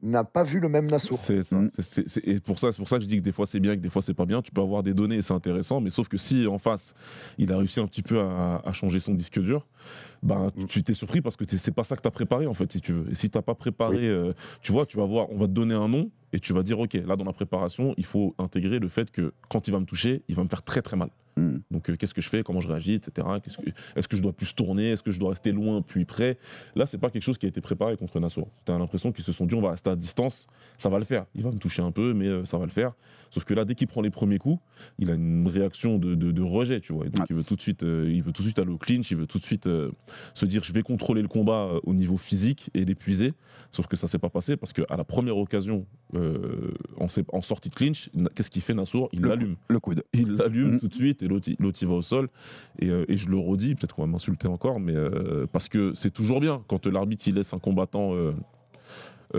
n'a pas vu le même Nassour. C'est ça. Mm. C'est- c'est- c'est- et pour ça, c'est pour ça que je dis que des fois c'est bien, que des fois c'est pas bien. Tu peux avoir des données et c'est intéressant, mais sauf que si en face il a réussi un petit peu à, à changer son disque dur, ben Mm. tu t'es surpris parce que t'es- c'est pas ça que tu as préparé en fait, si tu veux. Et si t'as pas préparé, euh, tu vois, tu vas voir, on va te donner un nom et tu vas dire ok, là dans la préparation, il faut intégrer le fait que quand il va me toucher, il va me faire très très mal. Mm. Donc euh, qu'est-ce que je fais, comment je réagis, etc. Est-ce que je dois plus tourner, est-ce que je dois rester loin puis près? Là, c'est pas quelque chose qui a été préparé contre Nassour. Tu as l'impression qu'ils se sont dit on va rester à distance, ça va le faire. Il va me toucher un peu, mais euh, ça va le faire. Sauf que là, dès qu'il prend les premiers coups, il a une réaction de, de- de rejet, tu vois. Et donc Ouais. il veut tout de suite, euh, il veut tout de suite aller au clinch, il veut tout de suite euh, se dire je vais contrôler le combat euh, au niveau physique et l'épuiser. Sauf que ça s'est pas passé parce qu'à la première occasion, euh, en, sortie de clinch, qu'est-ce qu'il fait Nassour Il l'allume Le coude. il l'allume Mhm. tout de suite et l'autre il va au sol. Et, et je le redis, peut-être qu'on va m'insulter encore, mais parce que c'est toujours bien quand l'arbitre il laisse un combattant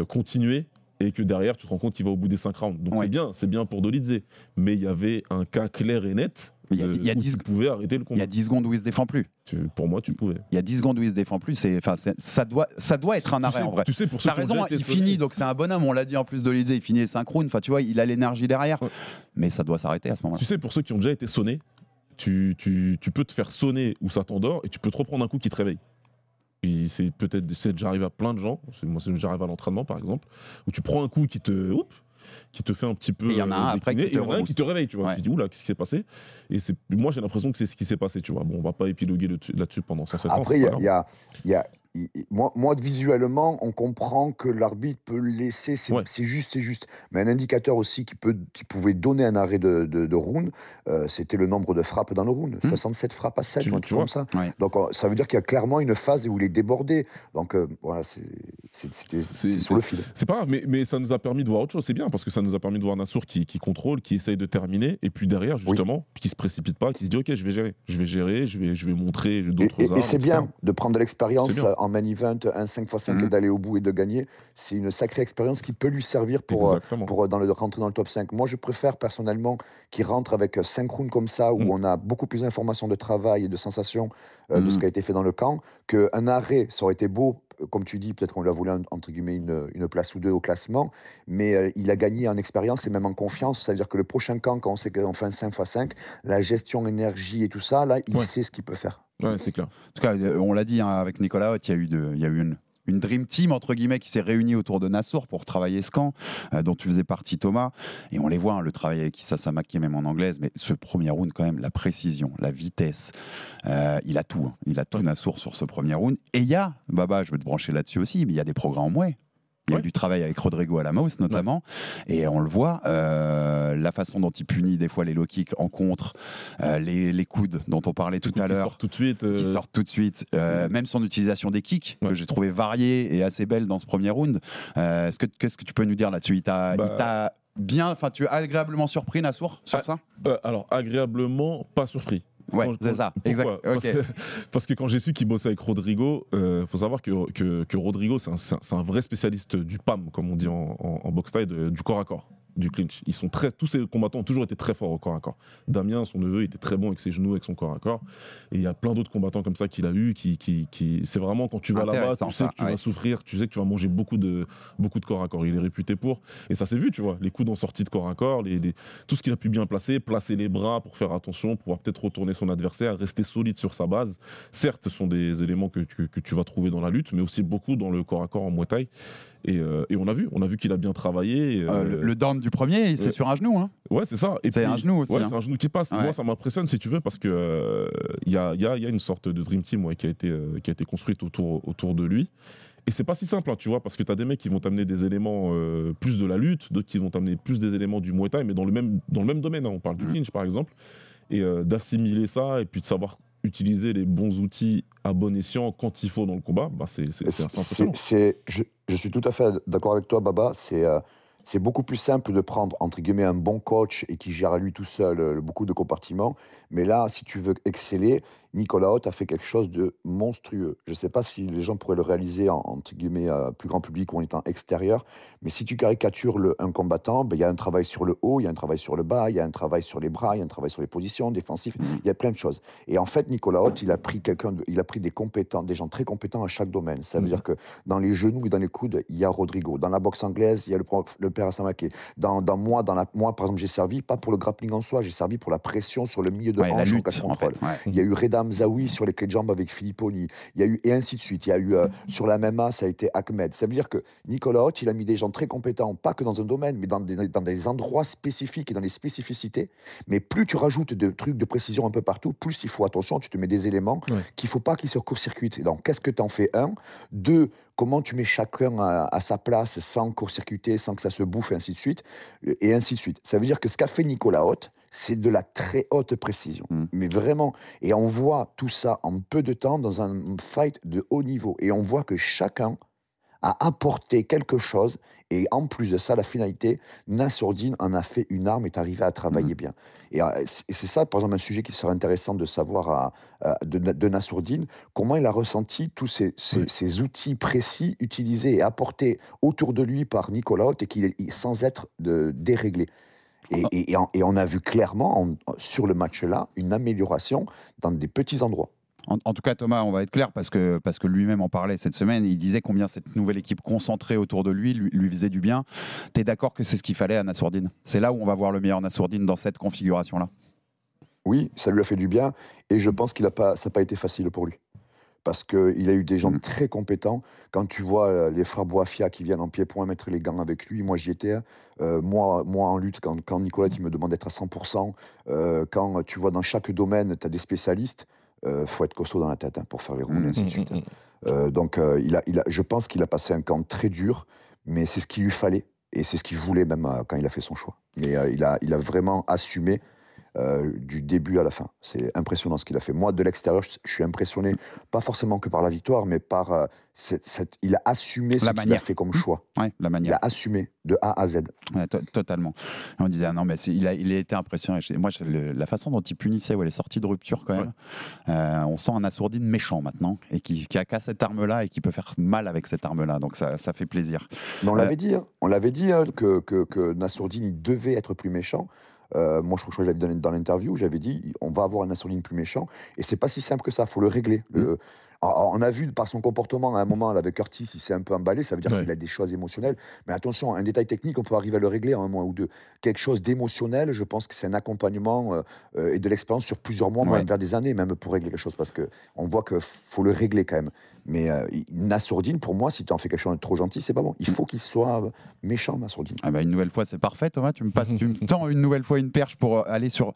continuer et que derrière tu te rends compte qu'il va au bout des 5 rounds. Donc Ouais. c'est bien, c'est bien pour Dolidze. Mais il y avait un cas clair et net. Il y a- il y a où 10 tu pouvais arrêter le Il y combat. a 10 secondes où il se défend plus. Tu- pour moi, tu pouvais. Il y a 10 secondes où il se défend plus. C'est, ça, doit, ça doit être un Tu arrêt sais, en vrai. tu sais, pour ceux T'as qui ont raison, il finit, donc c'est un bonhomme, on l'a dit en plus de il finit les synchrone, enfin tu vois, il a l'énergie derrière, Ouais. mais ça doit s'arrêter à ce moment-là. Tu sais, pour ceux qui ont déjà été sonnés, tu, tu- tu peux te faire sonner ou ça t'endort et tu peux te reprendre un coup qui te réveille. Et C'est peut-être c'est déjà arrivé à plein de gens. C'est- Moi, c'est déjà arrivé à l'entraînement, par exemple, où tu prends un coup qui te, oups, qui te fait un petit peu. Et il y en a un euh, après qui te et il y en a un qui te réveille, tu vois. Ouais. Tu dis, oula, qu'est-ce qui s'est passé? Et c'est, moi, j'ai l'impression que c'est ce qui s'est passé, tu vois. Bon, on va pas épiloguer là-dessus pendant 107 ans. Après, il y a. il moi, moi, visuellement, on comprend que l'arbitre peut laisser, c'est Ouais. juste, c'est juste. Mais un indicateur aussi qui, peut, qui pouvait donner un arrêt de, de, de round, euh, c'était le nombre de frappes dans le round. Hmm. 67 frappes à 7, Tu- tu comme ça. Ouais. Donc, euh, ça veut dire qu'il y a clairement une phase où il est débordé. Donc, euh, voilà, c'est sur le fil. C'est pas grave, mais, mais ça nous a permis de voir autre chose. C'est bien parce que ça nous a permis de voir Nassour qui, qui contrôle, qui essaye de terminer, et puis derrière, justement, qui se précipite pas, qui se dit Ok, je vais gérer, je vais gérer, je vais, je vais montrer d'autres et- et c'est bien de prendre de l'expérience euh, en main event, un 5x5 Mhm. et d'aller au bout et de gagner. C'est une sacrée expérience qui peut lui servir pour, euh, Exactement. pour euh, dans le, rentrer dans le top 5. Moi, je préfère personnellement qu'il rentre avec 5 rounds comme ça, où Mm. on a beaucoup plus d'informations de travail et de sensations euh, de ce Mm. qui a été fait dans le camp, qu'un arrêt, ça aurait été beau comme tu dis, peut-être qu'on lui a volé, entre guillemets, une, une place ou deux au classement, mais euh, il a gagné en expérience et même en confiance. C'est-à-dire que le prochain camp, quand on sait qu'on fait un 5x5, la gestion énergie et tout ça, là, il Ouais. sait ce qu'il peut faire. Ouais, c'est clair. En tout cas, euh, on l'a dit hein, avec Nicolas il y a eu, de- il y a eu une, une dream team entre guillemets qui s'est réunie autour de Nassour pour travailler ce camp, euh, dont tu faisais partie Thomas. Et on les voit, hein, le travail avec Issa Samaki, même en anglaise. Mais ce premier round, quand même, la précision, la vitesse, euh, il a tout. hein. Il a tout Nassour sur ce premier round. Et il y a, Baba, je veux te brancher là-dessus aussi, mais il y a des progrès en moins. Il y a eu du travail avec Rodrigo Alamos notamment, et on le voit, euh, la façon dont il punit des fois les low kicks en contre, euh, les, les coudes dont on parlait tout à il l'heure sort tout de suite. qui euh, sortent tout de suite. Euh, même son utilisation des kicks, Ouais. que j'ai trouvé variée et assez belle dans ce premier round. Euh, est-ce que, qu'est-ce que tu peux nous dire là-dessus? Il t'a Bah- bien, enfin, tu es agréablement surpris, Nassour, sur Ah, ça? alors, agréablement, pas surpris. Ouais, c'est ça, exact. Parce, que, [laughs] parce que quand j'ai su qu'il bossait avec Rodrigo, il faut savoir que, que, que Rodrigo, c'est un, un- vrai spécialiste du PAM, comme on dit en, en, en boxe taille, du corps à corps, du clinch. Ils sont très, tous ces combattants ont toujours été très forts au corps à corps. Damien, son neveu, était très bon avec ses genoux, avec son corps à corps. Et il y a plein d'autres combattants comme ça qu'il a eu. Qui, qui, qui... C'est vraiment quand tu vas là-bas, tu sais que tu ouais. vas souffrir, tu sais que tu vas manger beaucoup de, beaucoup de corps à corps. Il est réputé pour. Et ça s'est vu, tu vois, les coups en sortie de corps à corps, les, les- tout ce qu'il a pu bien placer, placer les bras pour faire attention, pouvoir peut-être retourner son adversaire, rester solide sur sa base. Certes, ce sont des éléments que tu, que tu vas trouver dans la lutte, mais aussi beaucoup dans le corps à corps en Muay Thai. Et, euh, et on a vu, on a vu qu'il a bien travaillé. Euh, euh, le, le down du premier, c'est ouais. sur un genou. Hein. Ouais, c'est ça. Et C'est un genou aussi, Ouais, hein. c'est un genou qui passe. Ouais. Moi, ça m'impressionne si tu veux parce que euh, il y, a, il y a- il y a une sorte de dream team ouais, qui a été euh, qui a été construite autour autour de lui. Et c'est pas si simple, hein, tu vois, parce que tu as des mecs qui vont t'amener des éléments euh, plus de la lutte, d'autres qui vont t'amener plus des éléments du Muay Thai, mais dans le même, dans le même domaine. hein. on parle du Mhm. clinch, par exemple. Et euh, d'assimiler ça et puis de savoir utiliser les bons outils à bon escient quand il faut dans le combat, bah, c'est je, je suis tout à fait d'accord avec toi, Baba. C'est euh, c'est beaucoup plus simple de prendre, entre guillemets, un bon coach et qui gère à lui tout seul euh, beaucoup de compartiments. Mais là, si tu veux exceller, Nicolas Haute a fait quelque chose de monstrueux. Je ne sais pas si les gens pourraient le réaliser en, entre guillemets, euh, plus grand public ou en étant extérieur. Mais si tu caricatures le, un combattant, ben, il y a un travail sur le haut, il y a un travail sur le bas, il y a un travail sur les bras, il y a un travail sur les positions défensives. Il y a plein de choses. Et en fait, Nicolas Haute, il a pris quelqu'un, il a pris des compétents, des gens très compétents à chaque domaine. Ça veut Mhm. dire que dans les genoux et dans les coudes, il y a Rodrigo. Dans la boxe anglaise, il y a le, le père Assamake. Dans, dans moi, dans la, moi, par exemple, j'ai servi pas pour le grappling en soi, j'ai servi pour la pression sur le milieu de Ouais, hanche en lutte, cas de en fait. contrôle. ouais. Il y a eu Reda Mzaoui sur les clés de jambes avec Filipponi. Il y a eu, et ainsi de suite. Il y a eu, euh, sur la MMA, ça a été Ahmed. Ça veut dire que Nicolas Haute, il a mis des gens très compétents, pas que dans un domaine, mais dans des, dans des endroits spécifiques et dans des spécificités. Mais plus tu rajoutes de trucs de précision un peu partout, plus il faut attention, tu te mets des éléments Ouais. qu'il faut pas qu'ils se court-circuitent. Donc, qu'est-ce que tu en fais Un? Deux, comment tu mets chacun à, à sa place sans court-circuiter, sans que ça se bouffe, et ainsi de suite. Et ainsi de suite. Ça veut dire que ce qu'a fait Nicolas Haute, c'est de la très haute précision. Mm. Mais vraiment. Et on voit tout ça en peu de temps dans un fight de haut niveau. Et on voit que chacun a apporté quelque chose. Et en plus de ça, la finalité, Nassourdine en a fait une arme, est arrivé à travailler bien. Et euh, c'est et c'est ça, par exemple, un sujet qui serait intéressant de savoir à- à- de, de Nassourdine, comment il a ressenti tous ces, ces- outils précis utilisés et apportés autour de lui par Nicolas et qu'il sans être de, déréglé. Et, et- et et on a vu clairement en- sur le match-là une amélioration dans des petits endroits. En, en tout cas, Thomas, on va être clair parce que, parce que lui-même en parlait cette semaine. Il disait combien cette nouvelle équipe concentrée autour de lui lui, lui faisait du bien. Tu es d'accord que c'est ce qu'il fallait à Nassourdine? C'est là où on va voir le meilleur Nassourdine dans cette configuration-là. Oui, ça lui a fait du bien et je pense pas, ça n'a pas été facile pour lui. Parce qu'il a eu des gens Mhm. très compétents. Quand tu vois euh, les frères Boafia qui viennent en pied-point mettre les gants avec lui, moi j'y étais. Euh, moi, moi en lutte, quand, quand Nicolas il me demande d'être à 100%, euh, quand tu vois dans chaque domaine, tu as des spécialistes, il faut être costaud dans la tête hein, pour faire les rounds et ainsi de suite. Euh, donc euh, il a, il a, je pense qu'il a passé un camp très dur, mais c'est ce qu'il lui fallait. Et c'est ce qu'il voulait même euh, quand il a fait son choix. Mais euh, il, a, il a vraiment assumé euh, du début à la fin. C'est impressionnant ce qu'il a fait. Moi, de l'extérieur, je, je suis impressionné, pas forcément que par la victoire, mais par... euh, cette- cette- il a assumé ce La qu'il a fait comme choix. Ouais, la Il manière. a assumé de A à Z. Ouais, totalement. Et on disait, ah non, mais il a, il a été impressionnant. Moi, le- la façon dont il punissait, ouais, les sorties de rupture, quand même, euh, on sent un assourdine méchant maintenant, et qui, qui a qu'à cette arme-là et qui peut faire mal avec cette arme-là. Donc ça, ça fait plaisir. Mais on l'avait dit, hein. on l'avait dit hein, que, que, que Nassourdine il devait être plus méchant. Euh, moi, je crois que je l'avais donné dans l'interview, j'avais dit on va avoir un Nassourdine plus méchant. Et c'est pas si simple que ça, faut le régler. Le- Alors, on a vu par son comportement à un moment là, avec Curtis, il s'est un peu emballé, ça veut dire Ouais. qu'il a des choses émotionnelles. Mais attention, un détail technique, on peut arriver à le régler en un mois ou deux. Quelque chose d'émotionnel, je pense que c'est un accompagnement euh, euh, et de l'expérience sur plusieurs mois, Ouais. même vers des années, même pour régler quelque chose, parce que on voit qu'il faut le régler quand même. Mais euh, Nassourdine, pour moi, si tu en fais quelque chose de trop gentil, c'est pas bon. Il faut qu'il soit euh, méchant, Nassourdine. Ah bah, une nouvelle fois, c'est parfait, Thomas. Tu me passes, tu me tends une nouvelle fois une perche pour aller sur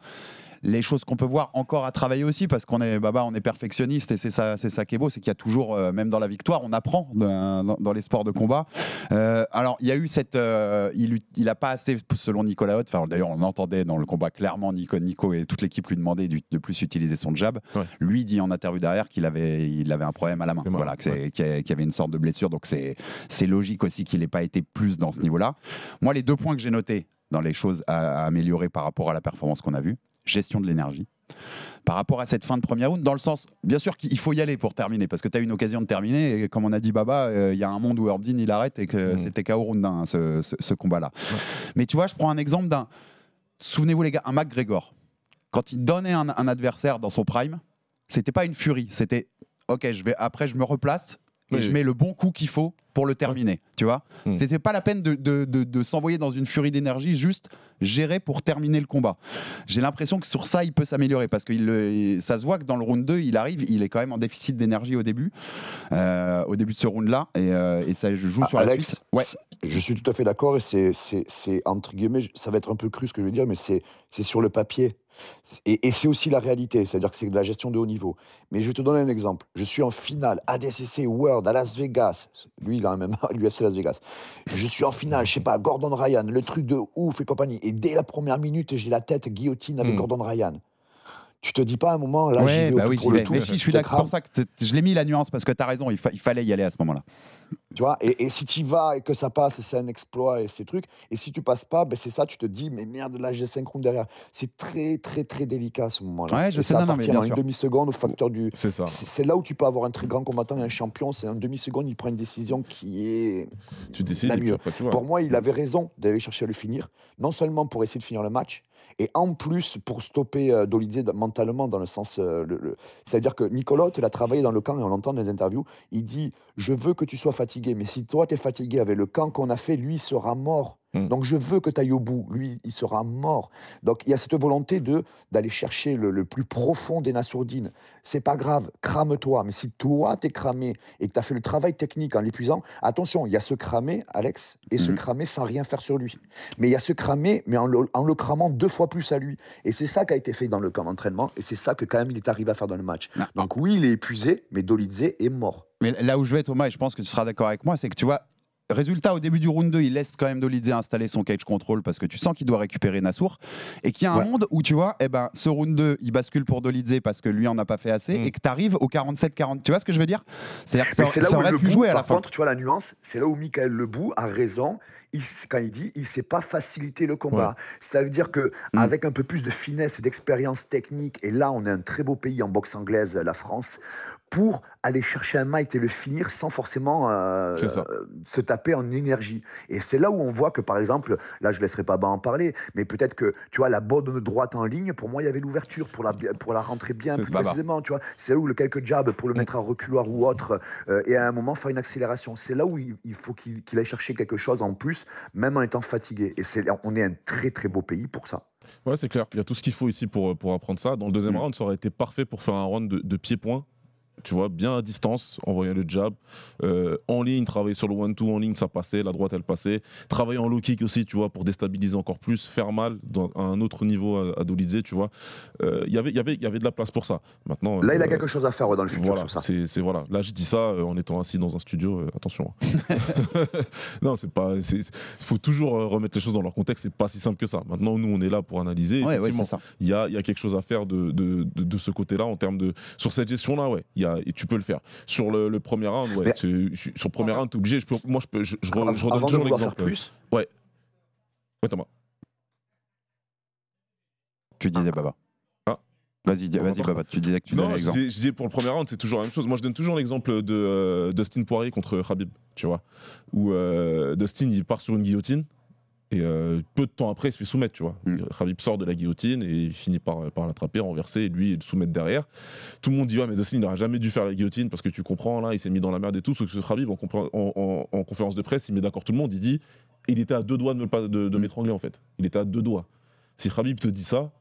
les choses qu'on peut voir encore à travailler aussi, parce qu'on est, Baba, on est perfectionniste et c'est ça, c'est ça qui est beau, c'est qu'il y a toujours, euh, même dans la victoire, on apprend dans, dans- dans les sports de combat. Euh, alors, il y a eu cette, euh, il, il a pas assez, selon Nicolas Haute. Enfin, d'ailleurs, on entendait dans le combat clairement Nico, Nico et toute l'équipe lui demandaient du- de plus utiliser son jab. Ouais. Lui dit en interview derrière qu'il avait, il avait un problème à la main, voilà, qu'il y a- qu'il y avait une sorte de blessure, donc c'est, c'est logique aussi qu'il n'ait pas été plus dans ce niveau-là. Moi, les deux points que j'ai notés dans les choses à, à améliorer par rapport à la performance qu'on a vue, gestion de l'énergie. Par rapport à cette fin de première round, dans le sens, bien sûr qu'il faut y aller pour terminer, parce que tu as eu une occasion de terminer, et comme on a dit Baba, euh, il y a un monde où Herbdin il arrête et que Mhm. c'était KO round 1, ce, ce- ce combat-là. Mais tu vois, je prends un exemple d'un. Souvenez-vous, les gars, un McGregor. Quand il donnait un, un adversaire dans son prime, c'était pas une furie, c'était ok, je vais, après je me replace et Oui, je oui. mets le bon coup qu'il faut pour le terminer. Tu vois Mm. C'était pas la peine de, de- de- de s'envoyer dans une furie d'énergie, juste gérer pour terminer le combat. J'ai l'impression que sur ça, il peut s'améliorer parce que il ça se voit que dans le round 2, il arrive, il est quand même en déficit d'énergie au début, euh, au début de ce round-là, et, euh, et ça joue sur la Alex, suite. Ouais. Je suis tout à fait d'accord et c'est, c'est, c'est, entre guillemets, ça va être un peu cru ce que je veux dire, mais c'est, c'est sur le papier. Et, et c'est aussi la réalité, c'est-à-dire que c'est de la gestion de haut niveau. Mais je vais te donner un exemple. Je suis en finale ADCC World à Las Vegas. Lui, il a un même [laughs] l'UFC Las Vegas. Je suis en finale, je sais pas, Gordon Ryan, le truc de ouf et compagnie. Et dès la première minute, j'ai la tête guillotine avec Hmm. Gordon Ryan. Tu te dis pas à un moment, là, Ouais, bah oui, pour le tout. Mais je suis d'accord, c'est pour ça que je l'ai mis la nuance parce que tu as raison, il, fa- il fallait y aller à ce moment-là. Tu vois, et, et si tu vas et que ça passe, c'est un exploit et ces trucs. Et si tu passes pas, ben c'est ça, tu te dis, mais merde, là j'ai 5 rounds derrière. C'est très, très, très délicat à ce moment-là. Ouais, je Et sais, ça non, mais bien une demi-seconde au facteur du. C'est ça. C'est c'est là où tu peux avoir un très grand combattant et un champion. C'est en demi-seconde, il prend une décision qui est. Tu décides la mieux. Pour moi, il avait raison d'aller chercher à le finir. Non seulement pour essayer de finir le match, et en plus pour stopper euh, dans- mentalement dans le sens. euh, C'est-à-dire que Nicolas, il a travaillé dans le camp et on l'entend dans les interviews. Il dit Je veux que tu sois fatigué, mais si toi, tu es fatigué avec le camp qu'on a fait, lui, sera mort. Mm. Donc je veux que tu ailles au bout. Lui, il sera mort. Donc il y a cette volonté de d'aller chercher le, le plus profond des Nassourdines. C'est pas grave, crame-toi. Mais si toi, t'es cramé et que tu as fait le travail technique en l'épuisant, attention, il y a ce cramé, Alex, et ce Mhm. cramé sans rien faire sur lui. Mais il y a ce cramé, mais en le, en le cramant deux fois plus à lui. Et c'est ça qui a été fait dans le camp d'entraînement, et c'est ça que quand même il est arrivé à faire dans le match. Ah. Donc oui, il est épuisé, mais Dolidze est mort. Mais là où je vais, Thomas, et je pense que tu seras d'accord avec moi, c'est que tu vois, résultat, au début du round 2, il laisse quand même Dolidze installer son cage control parce que tu sens qu'il doit récupérer Nassour. Et qu'il y a un Ouais. monde où, tu vois, eh ben, ce round 2, il bascule pour Dolidze parce que lui en a pas fait assez Mm. et que tu arrives au 47-40. Tu vois ce que je veux dire? C'est-à-dire que ça, Mais c'est là ça où aurait pu jouer à la par fin. contre, tu vois la nuance, c'est là où Michael Lebou a raison. Il, quand il dit, il sait pas faciliter le combat. Ça veut dire que Mm. avec un peu plus de finesse et d'expérience technique, et là on est un très beau pays en boxe anglaise, la France, pour aller chercher un might et le finir sans forcément euh, euh, se taper en énergie. Et c'est là où on voit que par exemple, là je laisserai pas bas en parler, mais peut-être que tu vois la bonne droite en ligne, pour moi il y avait l'ouverture pour la pour la rentrer bien plus précisément, tu vois. C'est là où le quelques jabs pour le Mm. mettre à reculoir ou autre euh, et à un moment faire une accélération. C'est là où il, il faut qu'il aille chercher quelque chose en plus, même en étant fatigué. Et c'est, on est un très très beau pays pour ça. Ouais, c'est clair. Il y a tout ce qu'il faut ici pour, pour apprendre ça. Dans le deuxième Mm. round, ça aurait été parfait pour faire un round de, de pied-point. Tu vois, bien à distance, envoyer le jab. Euh, en ligne, travailler sur le one-two en ligne, ça passait. La droite, elle passait. Travailler en low kick aussi, tu vois, pour déstabiliser encore plus, faire mal dans, à un autre niveau à, à Dolidze, tu vois. Euh, il y avait- il y avait- il y avait de la place pour ça. Maintenant. Là, il a euh, quelque chose à faire ouais, dans le futur voilà, sur ça. c'est voilà. Là, je dis ça euh, en étant assis dans un studio. euh, attention. hein. [laughs] [laughs] non, c'est pas. Il faut toujours euh, remettre les choses dans leur contexte. C'est pas si simple que ça. Maintenant, nous, on est là pour analyser. Ouais, ouais, il y a, il y a quelque chose à faire de, de, de, de ce côté-là en termes de sur cette gestion-là, ouais. Il y a, et tu peux le faire. Sur le, le premier round, ouais. Sur le premier round, t'es obligé. Je peux, moi, je peux. Je, je, redonne toujours l'exemple. plus, Ouais, Thomas. Tu disais, Baba. Ah. Vas-y, vas-y, Baba, tu disais que tu donnais l'exemple. disais, je disais pour le premier round, c'est toujours la même chose. Moi, je donne toujours l'exemple de euh, Dustin Poirier contre Khabib, tu vois, où euh, Dustin il part sur une guillotine Et euh, peu de temps après, il se fait soumettre, tu vois. Mm. Khabib sort de la guillotine et il finit par, par l'attraper, renverser et lui le soumettre derrière. Tout le monde dit ouais, mais Dustin il n'aurait jamais dû faire la guillotine parce que tu comprends là, il s'est mis dans la merde et tout. Sauf que Khabib en, en- en- en conférence de presse, il met d'accord tout le monde. Il dit il était à deux doigts de, pas- de, de Mm. m'étrangler en fait. Il était à deux doigts. Si Khabib te dit ça,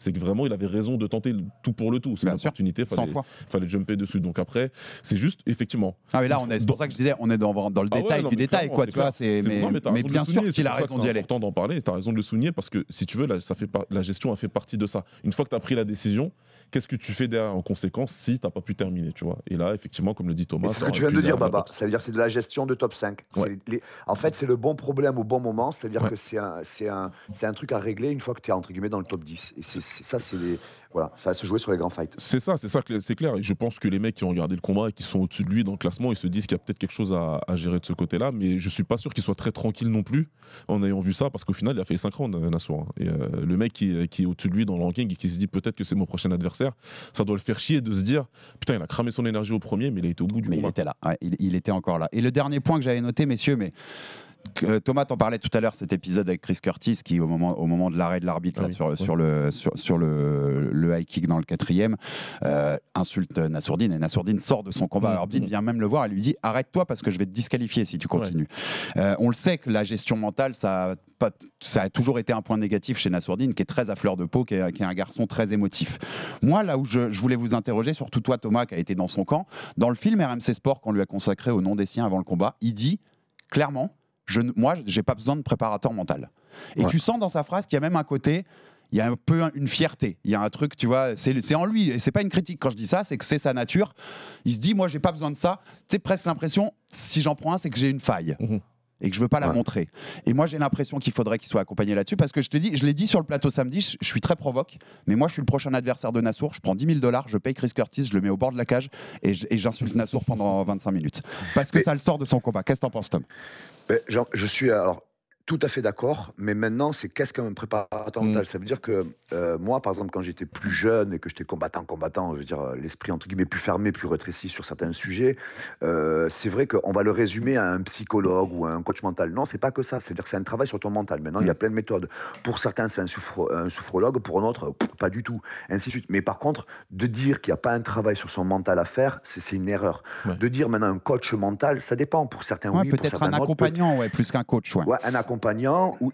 c'est que vraiment il avait raison de tenter le tout pour le tout. C'est Bien une sûr. opportunité, 100 fallait, fois. fallait jumper dessus. Donc après, c'est juste effectivement. Ah mais là, on est, c'est pour ça que je disais, on est dans, dans le Ah ouais, détail non, du détail, quoi. c'est Tu vois, c'est C'est- mais, non, mais t'as mais bien sûr qu'il c'est a raison d'y c'est aller. important d'en parler, tu as raison de le souligner parce que si tu veux, là, ça fait par- la gestion a fait partie de ça. Une fois que tu as pris la décision, qu'est-ce que tu fais derrière en conséquence si tu n'as pas pu terminer, tu vois? Et là, effectivement, comme le dit Thomas, c'est ce que tu viens de dire, Baba. boxe. Ça veut dire c'est de la gestion de top 5. C'est Ouais. les- En fait, c'est le bon problème au bon moment. C'est-à-dire Ouais. que c'est un, un, c'est un truc à régler une fois que tu es entre guillemets dans le top 10. Et ça, c'est les- voilà, ça va se jouer sur les grands fights. C'est ça, c'est ça, que- c'est clair. Et je pense que les mecs qui ont regardé le combat et qui sont au-dessus de lui dans le classement, ils se disent qu'il y a peut-être quelque chose à, à gérer de ce côté-là. Mais je suis pas sûr qu'il soit très tranquille non plus en ayant vu ça, parce qu'au final, il a fait 5 rounds, euh, Nassour. hein. Et euh, le mec qui, qui est au-dessus de lui dans le ranking et qui se dit peut-être que c'est mon prochain adversaire, ça doit le faire chier de se dire putain, il a cramé son énergie au premier, mais il a été au bout du Mais il était là, ouais, il, il était encore là. Et le dernier point que j'avais noté, messieurs, mais euh, Thomas t'en parlait tout à l'heure, cet épisode avec Chris Curtis qui, au moment, au moment de l'arrêt de l'arbitre Ah oui, sur, ouais. sur le, sur, sur le, le high kick dans le quatrième, euh, insulte Nassourdine et Nassourdine sort de son combat. L'arbitre vient même le voir et lui dit arrête-toi parce que je vais te disqualifier si tu continues. Euh, on le sait que la gestion mentale, ça a, pas- ça a toujours été un point négatif chez Nassourdine, qui est très à fleur de peau, qui est, qui est un garçon très émotif. Moi, là où je, je voulais vous interroger, surtout toi, Thomas, qui a été dans son camp, dans le film RMC Sport qu'on lui a consacré au nom des siens avant le combat, il dit clairement je, Moi, j'ai pas besoin de préparateur mental. Et Ouais. tu sens dans sa phrase qu'il y a même un côté. Il y a un peu un- une fierté, il y a un truc, tu vois, c'est en lui, et c'est pas une critique quand je dis ça, c'est que c'est sa nature. Il se dit, moi, j'ai pas besoin de ça. Tu sais, presque l'impression, si j'en prends un, c'est que j'ai une faille Mhm. Et que je veux pas la Ouais. montrer. Et moi, j'ai l'impression qu'il faudrait qu'il soit accompagné là-dessus parce que je te dis, je l'ai dit sur le plateau samedi, je, je suis très provoque, mais moi, je suis le prochain adversaire de Nassour. Je prends 10 000 dollars, je paye Chris Curtis, je le mets au bord de la cage et j'insulte Nassour pendant 25 minutes parce que Mais- ça le sort de son combat. Qu'est-ce que t'en penses, Tom? Ben, je suis alors tout à fait d'accord, mais maintenant, c'est qu'est-ce qu'un préparateur Mm. mental Ça veut dire que euh, moi, par exemple, quand j'étais plus jeune et que j'étais combattant, combattant, je veux dire, euh, l'esprit entre guillemets plus fermé, plus rétréci sur certains sujets, euh, c'est vrai qu'on va le résumer à un psychologue ou à un coach mental. Non, c'est pas que ça. C'est-à-dire que c'est un travail sur ton mental. Maintenant, il y a plein de méthodes. Pour certains, c'est un, souffre- un sophrologue, pour d'autres, pff, pas du tout. Ainsi de suite. Mais par contre, de dire qu'il n'y a pas un travail sur son mental à faire, c'est une erreur. Ouais. De dire maintenant un coach mental, ça dépend. Pour certains, Ouais, oui. Peut-être un. Peut- accompagnant, ouais, plus qu'un coach. Ouais, un accompagnant,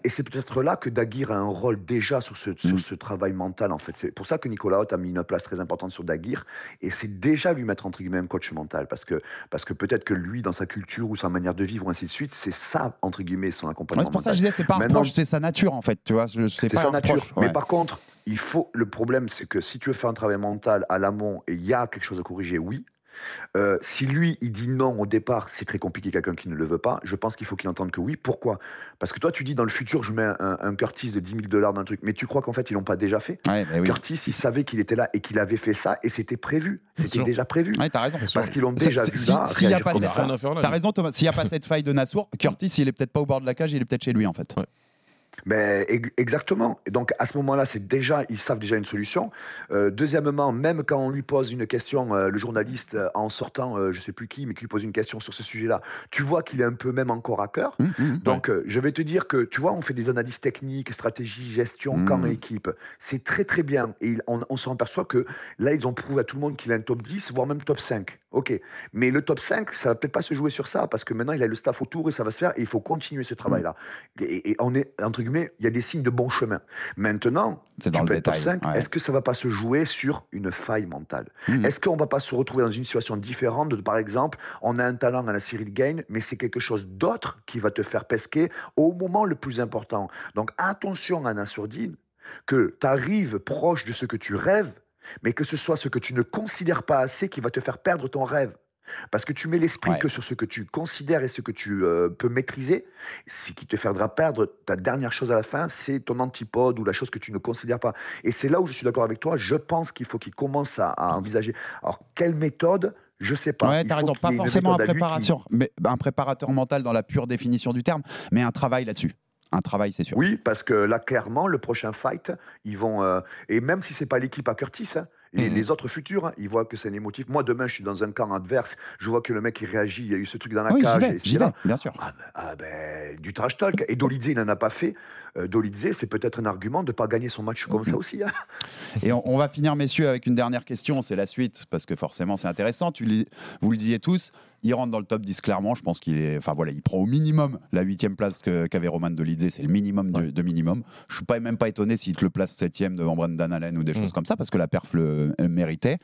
et c'est peut-être là que Daguir a un rôle déjà sur ce, sur Mm. ce travail mental, en fait. C'est pour ça que Nicolas Haute a mis une place très importante sur Daguir, et c'est déjà lui mettre entre guillemets un coach mental, parce que, parce que peut-être que lui, dans sa culture ou sa manière de vivre, ou ainsi de suite, c'est ça, entre guillemets, son Ouais, accompagnement c'est pour ça que mental. je disais, c'est pas un c'est sa nature en fait. Tu vois, c'est sa nature. Mais ouais. par contre, il faut. Le problème, c'est que si tu veux faire un travail mental à l'amont et il y a quelque chose à corriger, oui. Euh, si lui, il dit non au départ, c'est très compliqué, quelqu'un qui ne le veut pas. Je pense qu'il faut qu'il entende que oui. Pourquoi? Parce que toi, tu dis dans le futur, je mets un, un Curtis de 10 000 dollars dans le truc, mais tu crois qu'en fait, ils l'ont pas déjà fait? Ouais, bah oui. Curtis, il savait qu'il était là et qu'il avait fait ça, et c'était prévu. C'était déjà prévu. Ouais, raison. Parce qu'ils l'ont déjà vu si- là. s'il y a pas lui. raison, Thomas. S'il n'y a pas cette faille de Nassour, Curtis, il est peut-être pas au bord de la cage, il est peut-être chez lui en fait. Ouais. Mais ex- exactement. Et donc à ce moment-là, c'est déjà, ils savent déjà une solution. Euh, deuxièmement, même quand on lui pose une question, euh, le journaliste euh, en sortant, je sais plus qui, mais qui lui pose une question sur ce sujet-là, tu vois qu'il est un peu même encore à cœur. Hum, hum. Donc, je vais te dire que, tu vois, on fait des analyses techniques, stratégie, gestion, Mm. camp et équipe. C'est très, très bien. Et on, on s'en aperçoit que là, ils ont prouvé à tout le monde qu'il a un top 10, voire même top 5. OK. Mais le top 5, ça va peut-être pas se jouer sur ça, parce que maintenant, il a le staff autour et ça va se faire, et il faut continuer ce travail-là. Et, et on est, entre guillemets, il y a des signes de bon chemin. Maintenant, tu dans peux le être top détail. 5, ouais. est-ce que ça va pas se jouer sur une faille mentale? Mhm. Est-ce qu'on va pas se retrouver dans une situation différente de, par exemple, on a un talent à la Cyril Gain, mais c'est quelque chose d'autre qui va te faire pesquer au moment le plus important? Donc attention, Anna Sourdine, que tu arrives proche de ce que tu rêves, mais que ce soit ce que tu ne considères pas assez qui va te faire perdre ton rêve. Parce que tu mets l'esprit Ouais. que sur ce que tu considères et ce que tu euh, peux maîtriser, ce qui te fera perdre ta dernière chose à la fin, c'est ton antipode ou la chose que tu ne considères pas. Et c'est là où je suis d'accord avec toi. Je pense qu'il faut qu'il commence à, à envisager. Alors, quelle méthode? Je sais pas. Ouais, faut raison. Pas forcément qui- mais un préparateur mental dans la pure définition du terme, mais un travail là-dessus. Un travail, c'est sûr. Oui, parce que là, clairement, le prochain fight, ils vont. euh, et même si c'est pas l'équipe à Curtis, hein, Les, Mhm. les autres futurs, hein, ils voient que c'est un émotif. Moi, demain, je suis dans un camp adverse, je vois que le mec, il réagit, il y a eu ce truc dans la oui, cage. vais, et j'y c'est là. vais, bien sûr. Ah ben, ah ben, du trash talk. Et Dolidze, il n'en a pas fait. Euh, Dolidze, c'est peut-être un argument de ne pas gagner son match comme ça aussi. hein. [laughs] Et on, on va finir, messieurs, avec une dernière question. C'est la suite, parce que forcément, c'est intéressant. Tu vous le disiez tous. Il rentre dans le top 10 clairement. Je pense qu'il est. Enfin voilà, il prend au minimum la huitième place qu'avait Roman Dolidze. C'est le minimum de, de minimum. Je suis pas même pas étonné s'il te le place septième devant Brendan Allen ou des choses comme ça, parce que la perf le euh, méritait.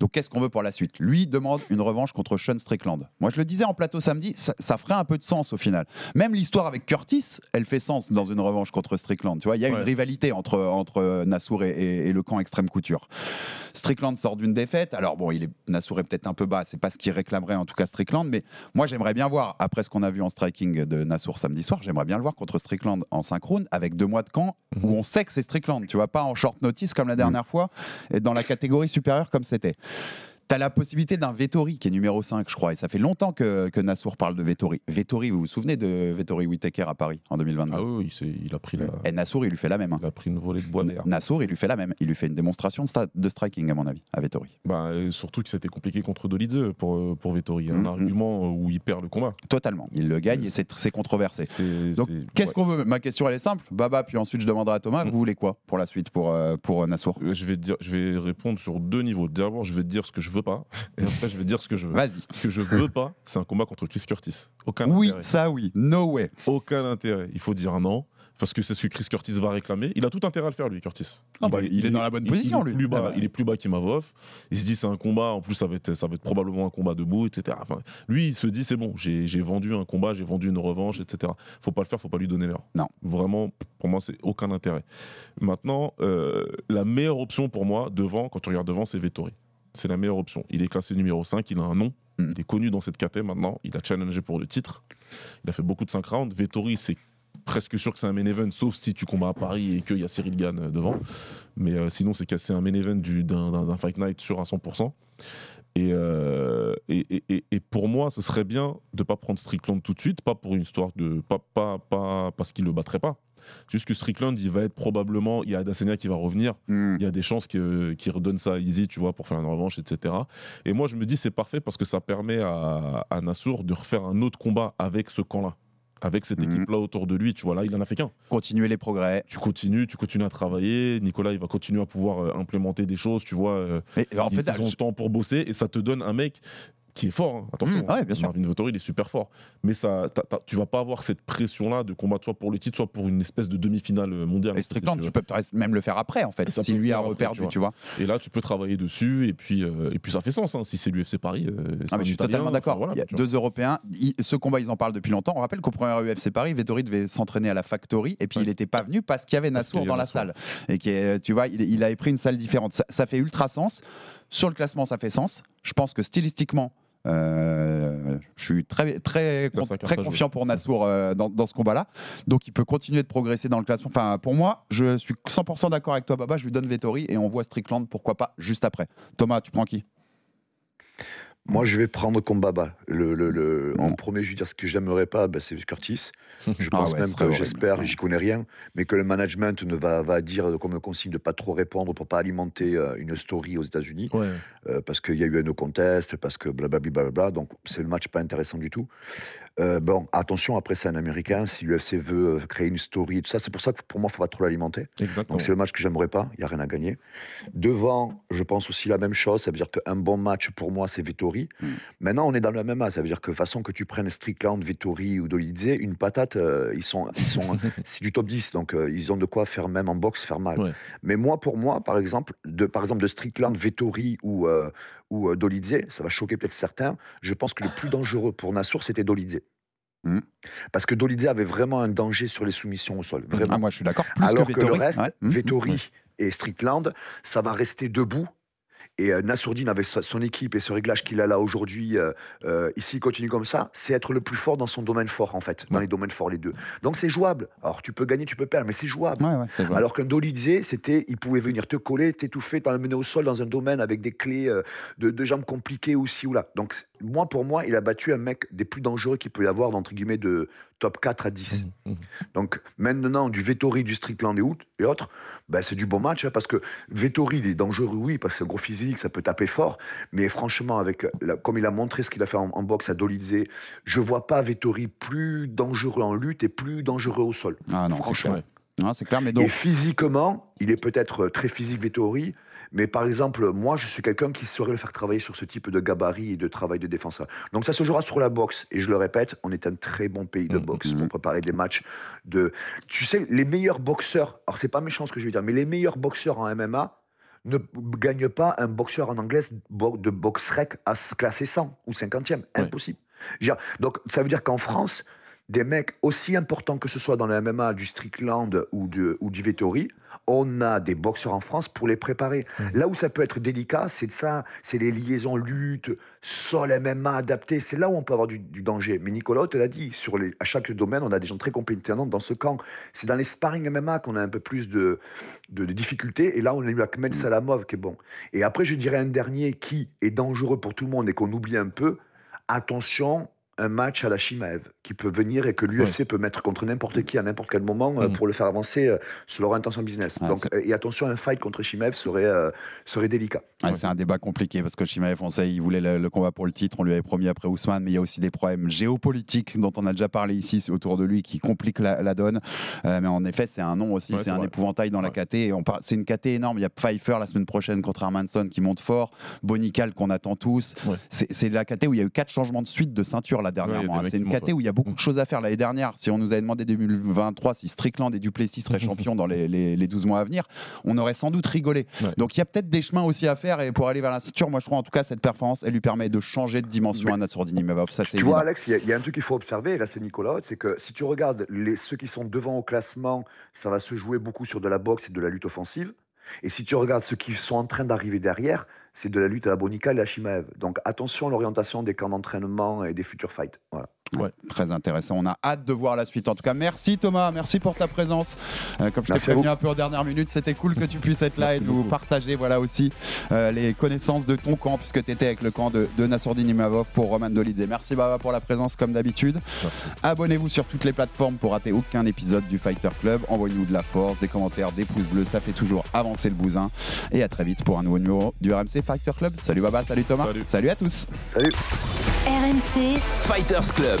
Donc qu'est-ce qu'on veut pour la suite? Lui demande une revanche contre Sean Strickland. Moi, je le disais en plateau samedi, ça, ça ferait un peu de sens au final. Même l'histoire avec Curtis, elle fait sens dans une revanche contre Strickland. Tu vois, il y a une rivalité entre, entre Nassour et, et- et le camp extrême couture. Strickland sort d'une défaite. Alors bon, il est, Nassour est peut-être un peu bas, c'est pas ce qu'il réclamerait en tout cas Strickland, mais moi j'aimerais bien voir, après ce qu'on a vu en striking de Nassour samedi soir, j'aimerais bien le voir contre Strickland en synchrone avec deux mois de camp où on sait que c'est Strickland, tu vois, pas en short notice comme la dernière fois, et dans la catégorie supérieure comme c'était. T'as la possibilité d'un Vettori qui est numéro 5, je crois, et ça fait longtemps que, que Nassour parle de Vettori. Vettori, vous vous souvenez de Vettori Whittaker à Paris en 2022 Ah oui, il, a pris la, Et Nassour, il lui fait la même. hein. il a pris une volée de bois d'air. Nassour, il lui fait la même. Il lui fait une démonstration de, striking, à mon avis, à Vettori. Bah, euh, surtout que c'était compliqué contre Dolidze pour, euh, pour Vettori. Un Mhm. argument où il perd le combat. Totalement. Il le gagne et c'est controversé. Donc, qu'est-ce ouais. qu'on veut? Ma question, elle est simple. Baba, puis ensuite, je demanderai à Thomas. Mm. Vous voulez quoi pour la suite, pour, euh, pour euh, Nassour? Euh, Je vais, dire, je vais répondre sur deux niveaux. D'abord, je vais te dire ce que je veux pas, et après, je vais dire ce que je veux. Vas-y. Ce que je veux pas, c'est un combat contre Chris Curtis. Aucun Oui, intérêt. ça, oui. No way. Aucun intérêt. Il faut dire non. Parce que c'est ce que Chris Curtis va réclamer. Il a tout intérêt à le faire, lui, Curtis. Ah bah, il est dans la bonne il- position, il est lui. Plus bas, Ah bah. Il est plus bas qu'Imavov. Il se dit, c'est un combat. En plus, ça va être, ça va être probablement un combat debout, etc. Enfin, lui, il se dit, c'est bon, j'ai j'ai vendu un combat, j'ai vendu une revanche, etc. Faut pas le faire, faut pas lui donner l'heure. Non. Vraiment, pour moi, c'est aucun intérêt. Maintenant, euh, la meilleure option pour moi, devant, quand tu regardes devant, c'est Vettori. C'est la meilleure option. Il est classé numéro 5, il a un nom. Mm. Il est connu dans cette caté maintenant. Il a challengé pour le titre. Il a fait beaucoup de 5 rounds. Vettori, c'est presque sûr que c'est un main event, sauf si tu combats à Paris et qu'il y a Cyril Gann euh, devant. Mais euh, sinon, c'est cassé un main event du- d'un fight night sur à 100%. Et, euh, et, et- et- et pour moi, ce serait bien de pas prendre Strickland tout de suite, pas pour une histoire de. pas, pas, pas parce qu'il le battrait pas. Juste que Strickland, il va être probablement. Il y a Adesanya qui va revenir. Mm. Il y a des chances qu'il redonne ça à Easy, tu vois, pour faire une revanche, etc. Et moi, je me dis, c'est parfait parce que ça permet à, à Nassour de refaire un autre combat avec ce camp-là. Avec cette Mhm. équipe-là autour de lui, tu vois, là, il en a fait qu'un. Continuer les progrès. Tu continues, tu continues à travailler. Nicolas, il va continuer à pouvoir euh, implémenter des choses, tu vois. euh, Mais en ils, fait, ils ont le temps pour bosser et ça te donne un mec qui est fort. hein. Attention, Mmh, ouais, bien sûr. Marvin Vettori, il est super fort. Mais ça, t'as- tu vas pas avoir cette pression-là de combattre soit pour le titre, soit pour une espèce de demi-finale euh, mondiale. et Strickland, tu peux même le faire après, en fait, ça si lui a reperdu, tu tu vois. Et là, tu peux travailler dessus et puis, euh, et puis ça fait sens. hein. Si c'est l'UFC Paris, euh, Ah, mais je suis Italien, totalement enfin, d'accord. voilà, Il y a deux Européens. Ce combat, ils en parlent depuis longtemps. On rappelle qu'au premier UFC Paris, Vettori devait s'entraîner à la Factory et puis Ouais. il n'était pas venu parce qu'il y avait Nassour dans la salle. Et qui est- tu vois, il, il avait pris une salle différente. Ça, ça fait ultra sens. Sur le classement, ça fait sens. Je pense que stylistiquement, euh, je suis très, très, très confiant pour Nassour euh, dans, dans ce combat-là. Donc il peut continuer de progresser dans le classement. Enfin, pour moi, je suis 100% d'accord avec toi, Baba. Je lui donne Vettori et on voit Strickland, pourquoi pas, juste après. Thomas, tu prends qui? Moi, je vais prendre Kombaba. Le, le, le- En Non. premier, je veux dire ce que j'aimerais pas, ben, c'est Curtis. Je [laughs] Ah pense ouais, même que j'espère, j'y connais rien, mais que le management ne va, va dire comme consigne de pas trop répondre pour pas alimenter euh, une story aux États-Unis, Ouais. euh, parce qu'il y a eu un no contest, parce que blablabla, blablabla, donc c'est le match pas intéressant du tout. Euh, bon, attention, après c'est un Américain, si l'UFC veut euh, créer une story tout ça, c'est pour ça que pour moi, il faut pas trop l'alimenter. Exactement. Donc c'est le match que j'aimerais pas, il n'y a rien à gagner. Devant, je pense aussi la même chose, ça veut dire qu'un bon match pour moi, c'est Vettori. Mm. Maintenant, on est dans le MMA, ça veut dire que façon que tu prennes Strickland, Vettori ou Dolidze, une patate, euh, ils sont, ils sont, [laughs] c'est du top 10, donc euh, ils ont de quoi faire même en boxe faire mal. Ouais. Mais moi, pour moi, par exemple, de, par exemple de Strickland, Vettori ou, ou euh, Dolidze, ça va choquer peut-être certains, je pense que le plus dangereux pour Nassour, c'était Dolidze. Mm. Parce que Dolidze avait vraiment un danger sur les soumissions au sol, vraiment. Ah, Moi, je suis d'accord. Alors que le reste, Ouais. Mmh. Vettori et Strickland, ça va rester debout. Et euh, Nassourdine, avec so- son équipe et ce réglage qu'il a là aujourd'hui, euh, euh, ici, il continue comme ça, c'est être le plus fort dans son domaine fort, en fait, dans Ouais. les domaines forts, les deux. Donc c'est jouable. Alors tu peux gagner, tu peux perdre, mais c'est jouable. Ouais, ouais, c'est jouable. Alors qu'un Dolidze, c'était, il pouvait venir te coller, t'étouffer, t'emmener au sol dans un domaine avec des clés euh, de, de jambes compliquées aussi ou là. Donc moi, pour moi, il a battu un mec des plus dangereux qu'il peut y avoir, d'entre guillemets, de top 4 à 10. Mmh, mmh. Donc maintenant, du Vettori, du Strickland et, autres- et autres, ben, c'est du bon match hein, parce que Vettori, il est dangereux, oui, parce que c'est un gros physique, ça peut taper fort, mais franchement, avec la- comme il a montré ce qu'il a fait en, en boxe à Dolizé, je vois pas Vettori plus dangereux en lutte et plus dangereux au sol. Ah non, c'est franchement. clair. Non, c'est clair, mais Et donc. physiquement, il est peut-être euh, très physique Vettori, mais par exemple, moi, je suis quelqu'un qui saurait le faire travailler sur ce type de gabarit et de travail de défenseur. Donc ça se jouera sur la boxe. Et je le répète, on est un très bon pays de Mhm. boxe Mhm. pour préparer des matchs de... Tu sais, les meilleurs boxeurs, alors c'est pas méchant ce que je vais dire, mais les meilleurs boxeurs en MMA ne gagnent pas un boxeur en anglais de boxe rec à s- classé 100 ou 50e. Impossible. Donc ça veut dire qu'en France, des mecs aussi importants que ce soit dans le MMA, du Strickland ou, de, ou du Vettori, on a des boxeurs en France pour les préparer. Là où ça peut être délicat, c'est de ça, c'est les liaisons lutte, sol MMA adapté, c'est là où on peut avoir du, du danger. Mais Nicolas te l'a dit, sur les, à chaque domaine, on a des gens très compétents dans ce camp. C'est dans les sparring MMA qu'on a un peu plus de, de, de difficultés, et là on a eu Ahmed Salamov qui est bon. Et après, je dirais un dernier qui est dangereux pour tout le monde et qu'on oublie un peu, attention, un match à la Chimaev qui peut venir et que l'UFC peut mettre contre n'importe qui à n'importe quel moment euh, Mm. pour le faire avancer euh, sur leur intention business. Ah, Donc, euh, et attention, un fight contre Chimaev serait, euh, serait délicat. Ouais, C'est un débat compliqué parce que Chimaev, on sait, il voulait le, le combat pour le titre, on lui avait promis après Ousmane, mais il y a aussi des problèmes géopolitiques dont on a déjà parlé ici autour de lui qui compliquent la, la donne. Euh, mais en effet, c'est un nom aussi, Ouais, c'est un vrai. épouvantail dans la. KT. Et on parle, c'est une KT énorme. Il y a Pfeiffer la semaine prochaine contre Hermanson qui monte fort, Bonical qu'on attend tous. Ouais. C'est c'est la KT où il y a eu quatre changements de suite de ceinture là dernièrement. hein. c'est une KT où il y a beaucoup Mm. de choses à faire l'année dernière. Si on nous avait demandé 2023 si Strickland et Duplessis seraient [laughs] champions dans les, les- les 12 mois à venir, on aurait sans doute rigolé. Ouais. Donc il y a peut-être des chemins aussi à faire et pour aller vers la ceinture, moi je trouve en tout cas cette performance, elle lui permet de changer de dimension Mais- à Nassourdini Mavov. Ça c'est Tu vois. Alex, il y a- il y, a un truc qu'il faut observer, et là c'est Nicolas c'est que si tu regardes les, ceux qui sont devant au classement, ça va se jouer beaucoup sur de la boxe et de la lutte offensive. Et si tu regardes ceux qui sont en train d'arriver derrière, c'est de la lutte à la Bonica et à la Chimaev. Donc attention à l'orientation des camps d'entraînement et des futurs fights. Voilà. Ouais, Très intéressant. On a hâte de voir la suite. En tout cas, merci Thomas, merci pour ta présence. Euh, comme je t'ai prévenu un peu en dernière minute, c'était cool que tu puisses être là Merci et nous beaucoup. partager voilà aussi euh, les connaissances de ton camp puisque tu étais avec le camp de, de Nassourdine Mavov pour Roman Dolidze. Merci Baba pour la présence comme d'habitude. Abonnez-vous sur toutes les plateformes pour rater aucun épisode du Fighter Club. Envoyez-nous de la force, des commentaires, des pouces bleus, ça fait toujours avancer le bousin. Et à très vite pour un nouveau numéro du RMC Fighter Club. Salut Baba, salut Thomas, Salut. à tous. Salut RMC, Fighters Club.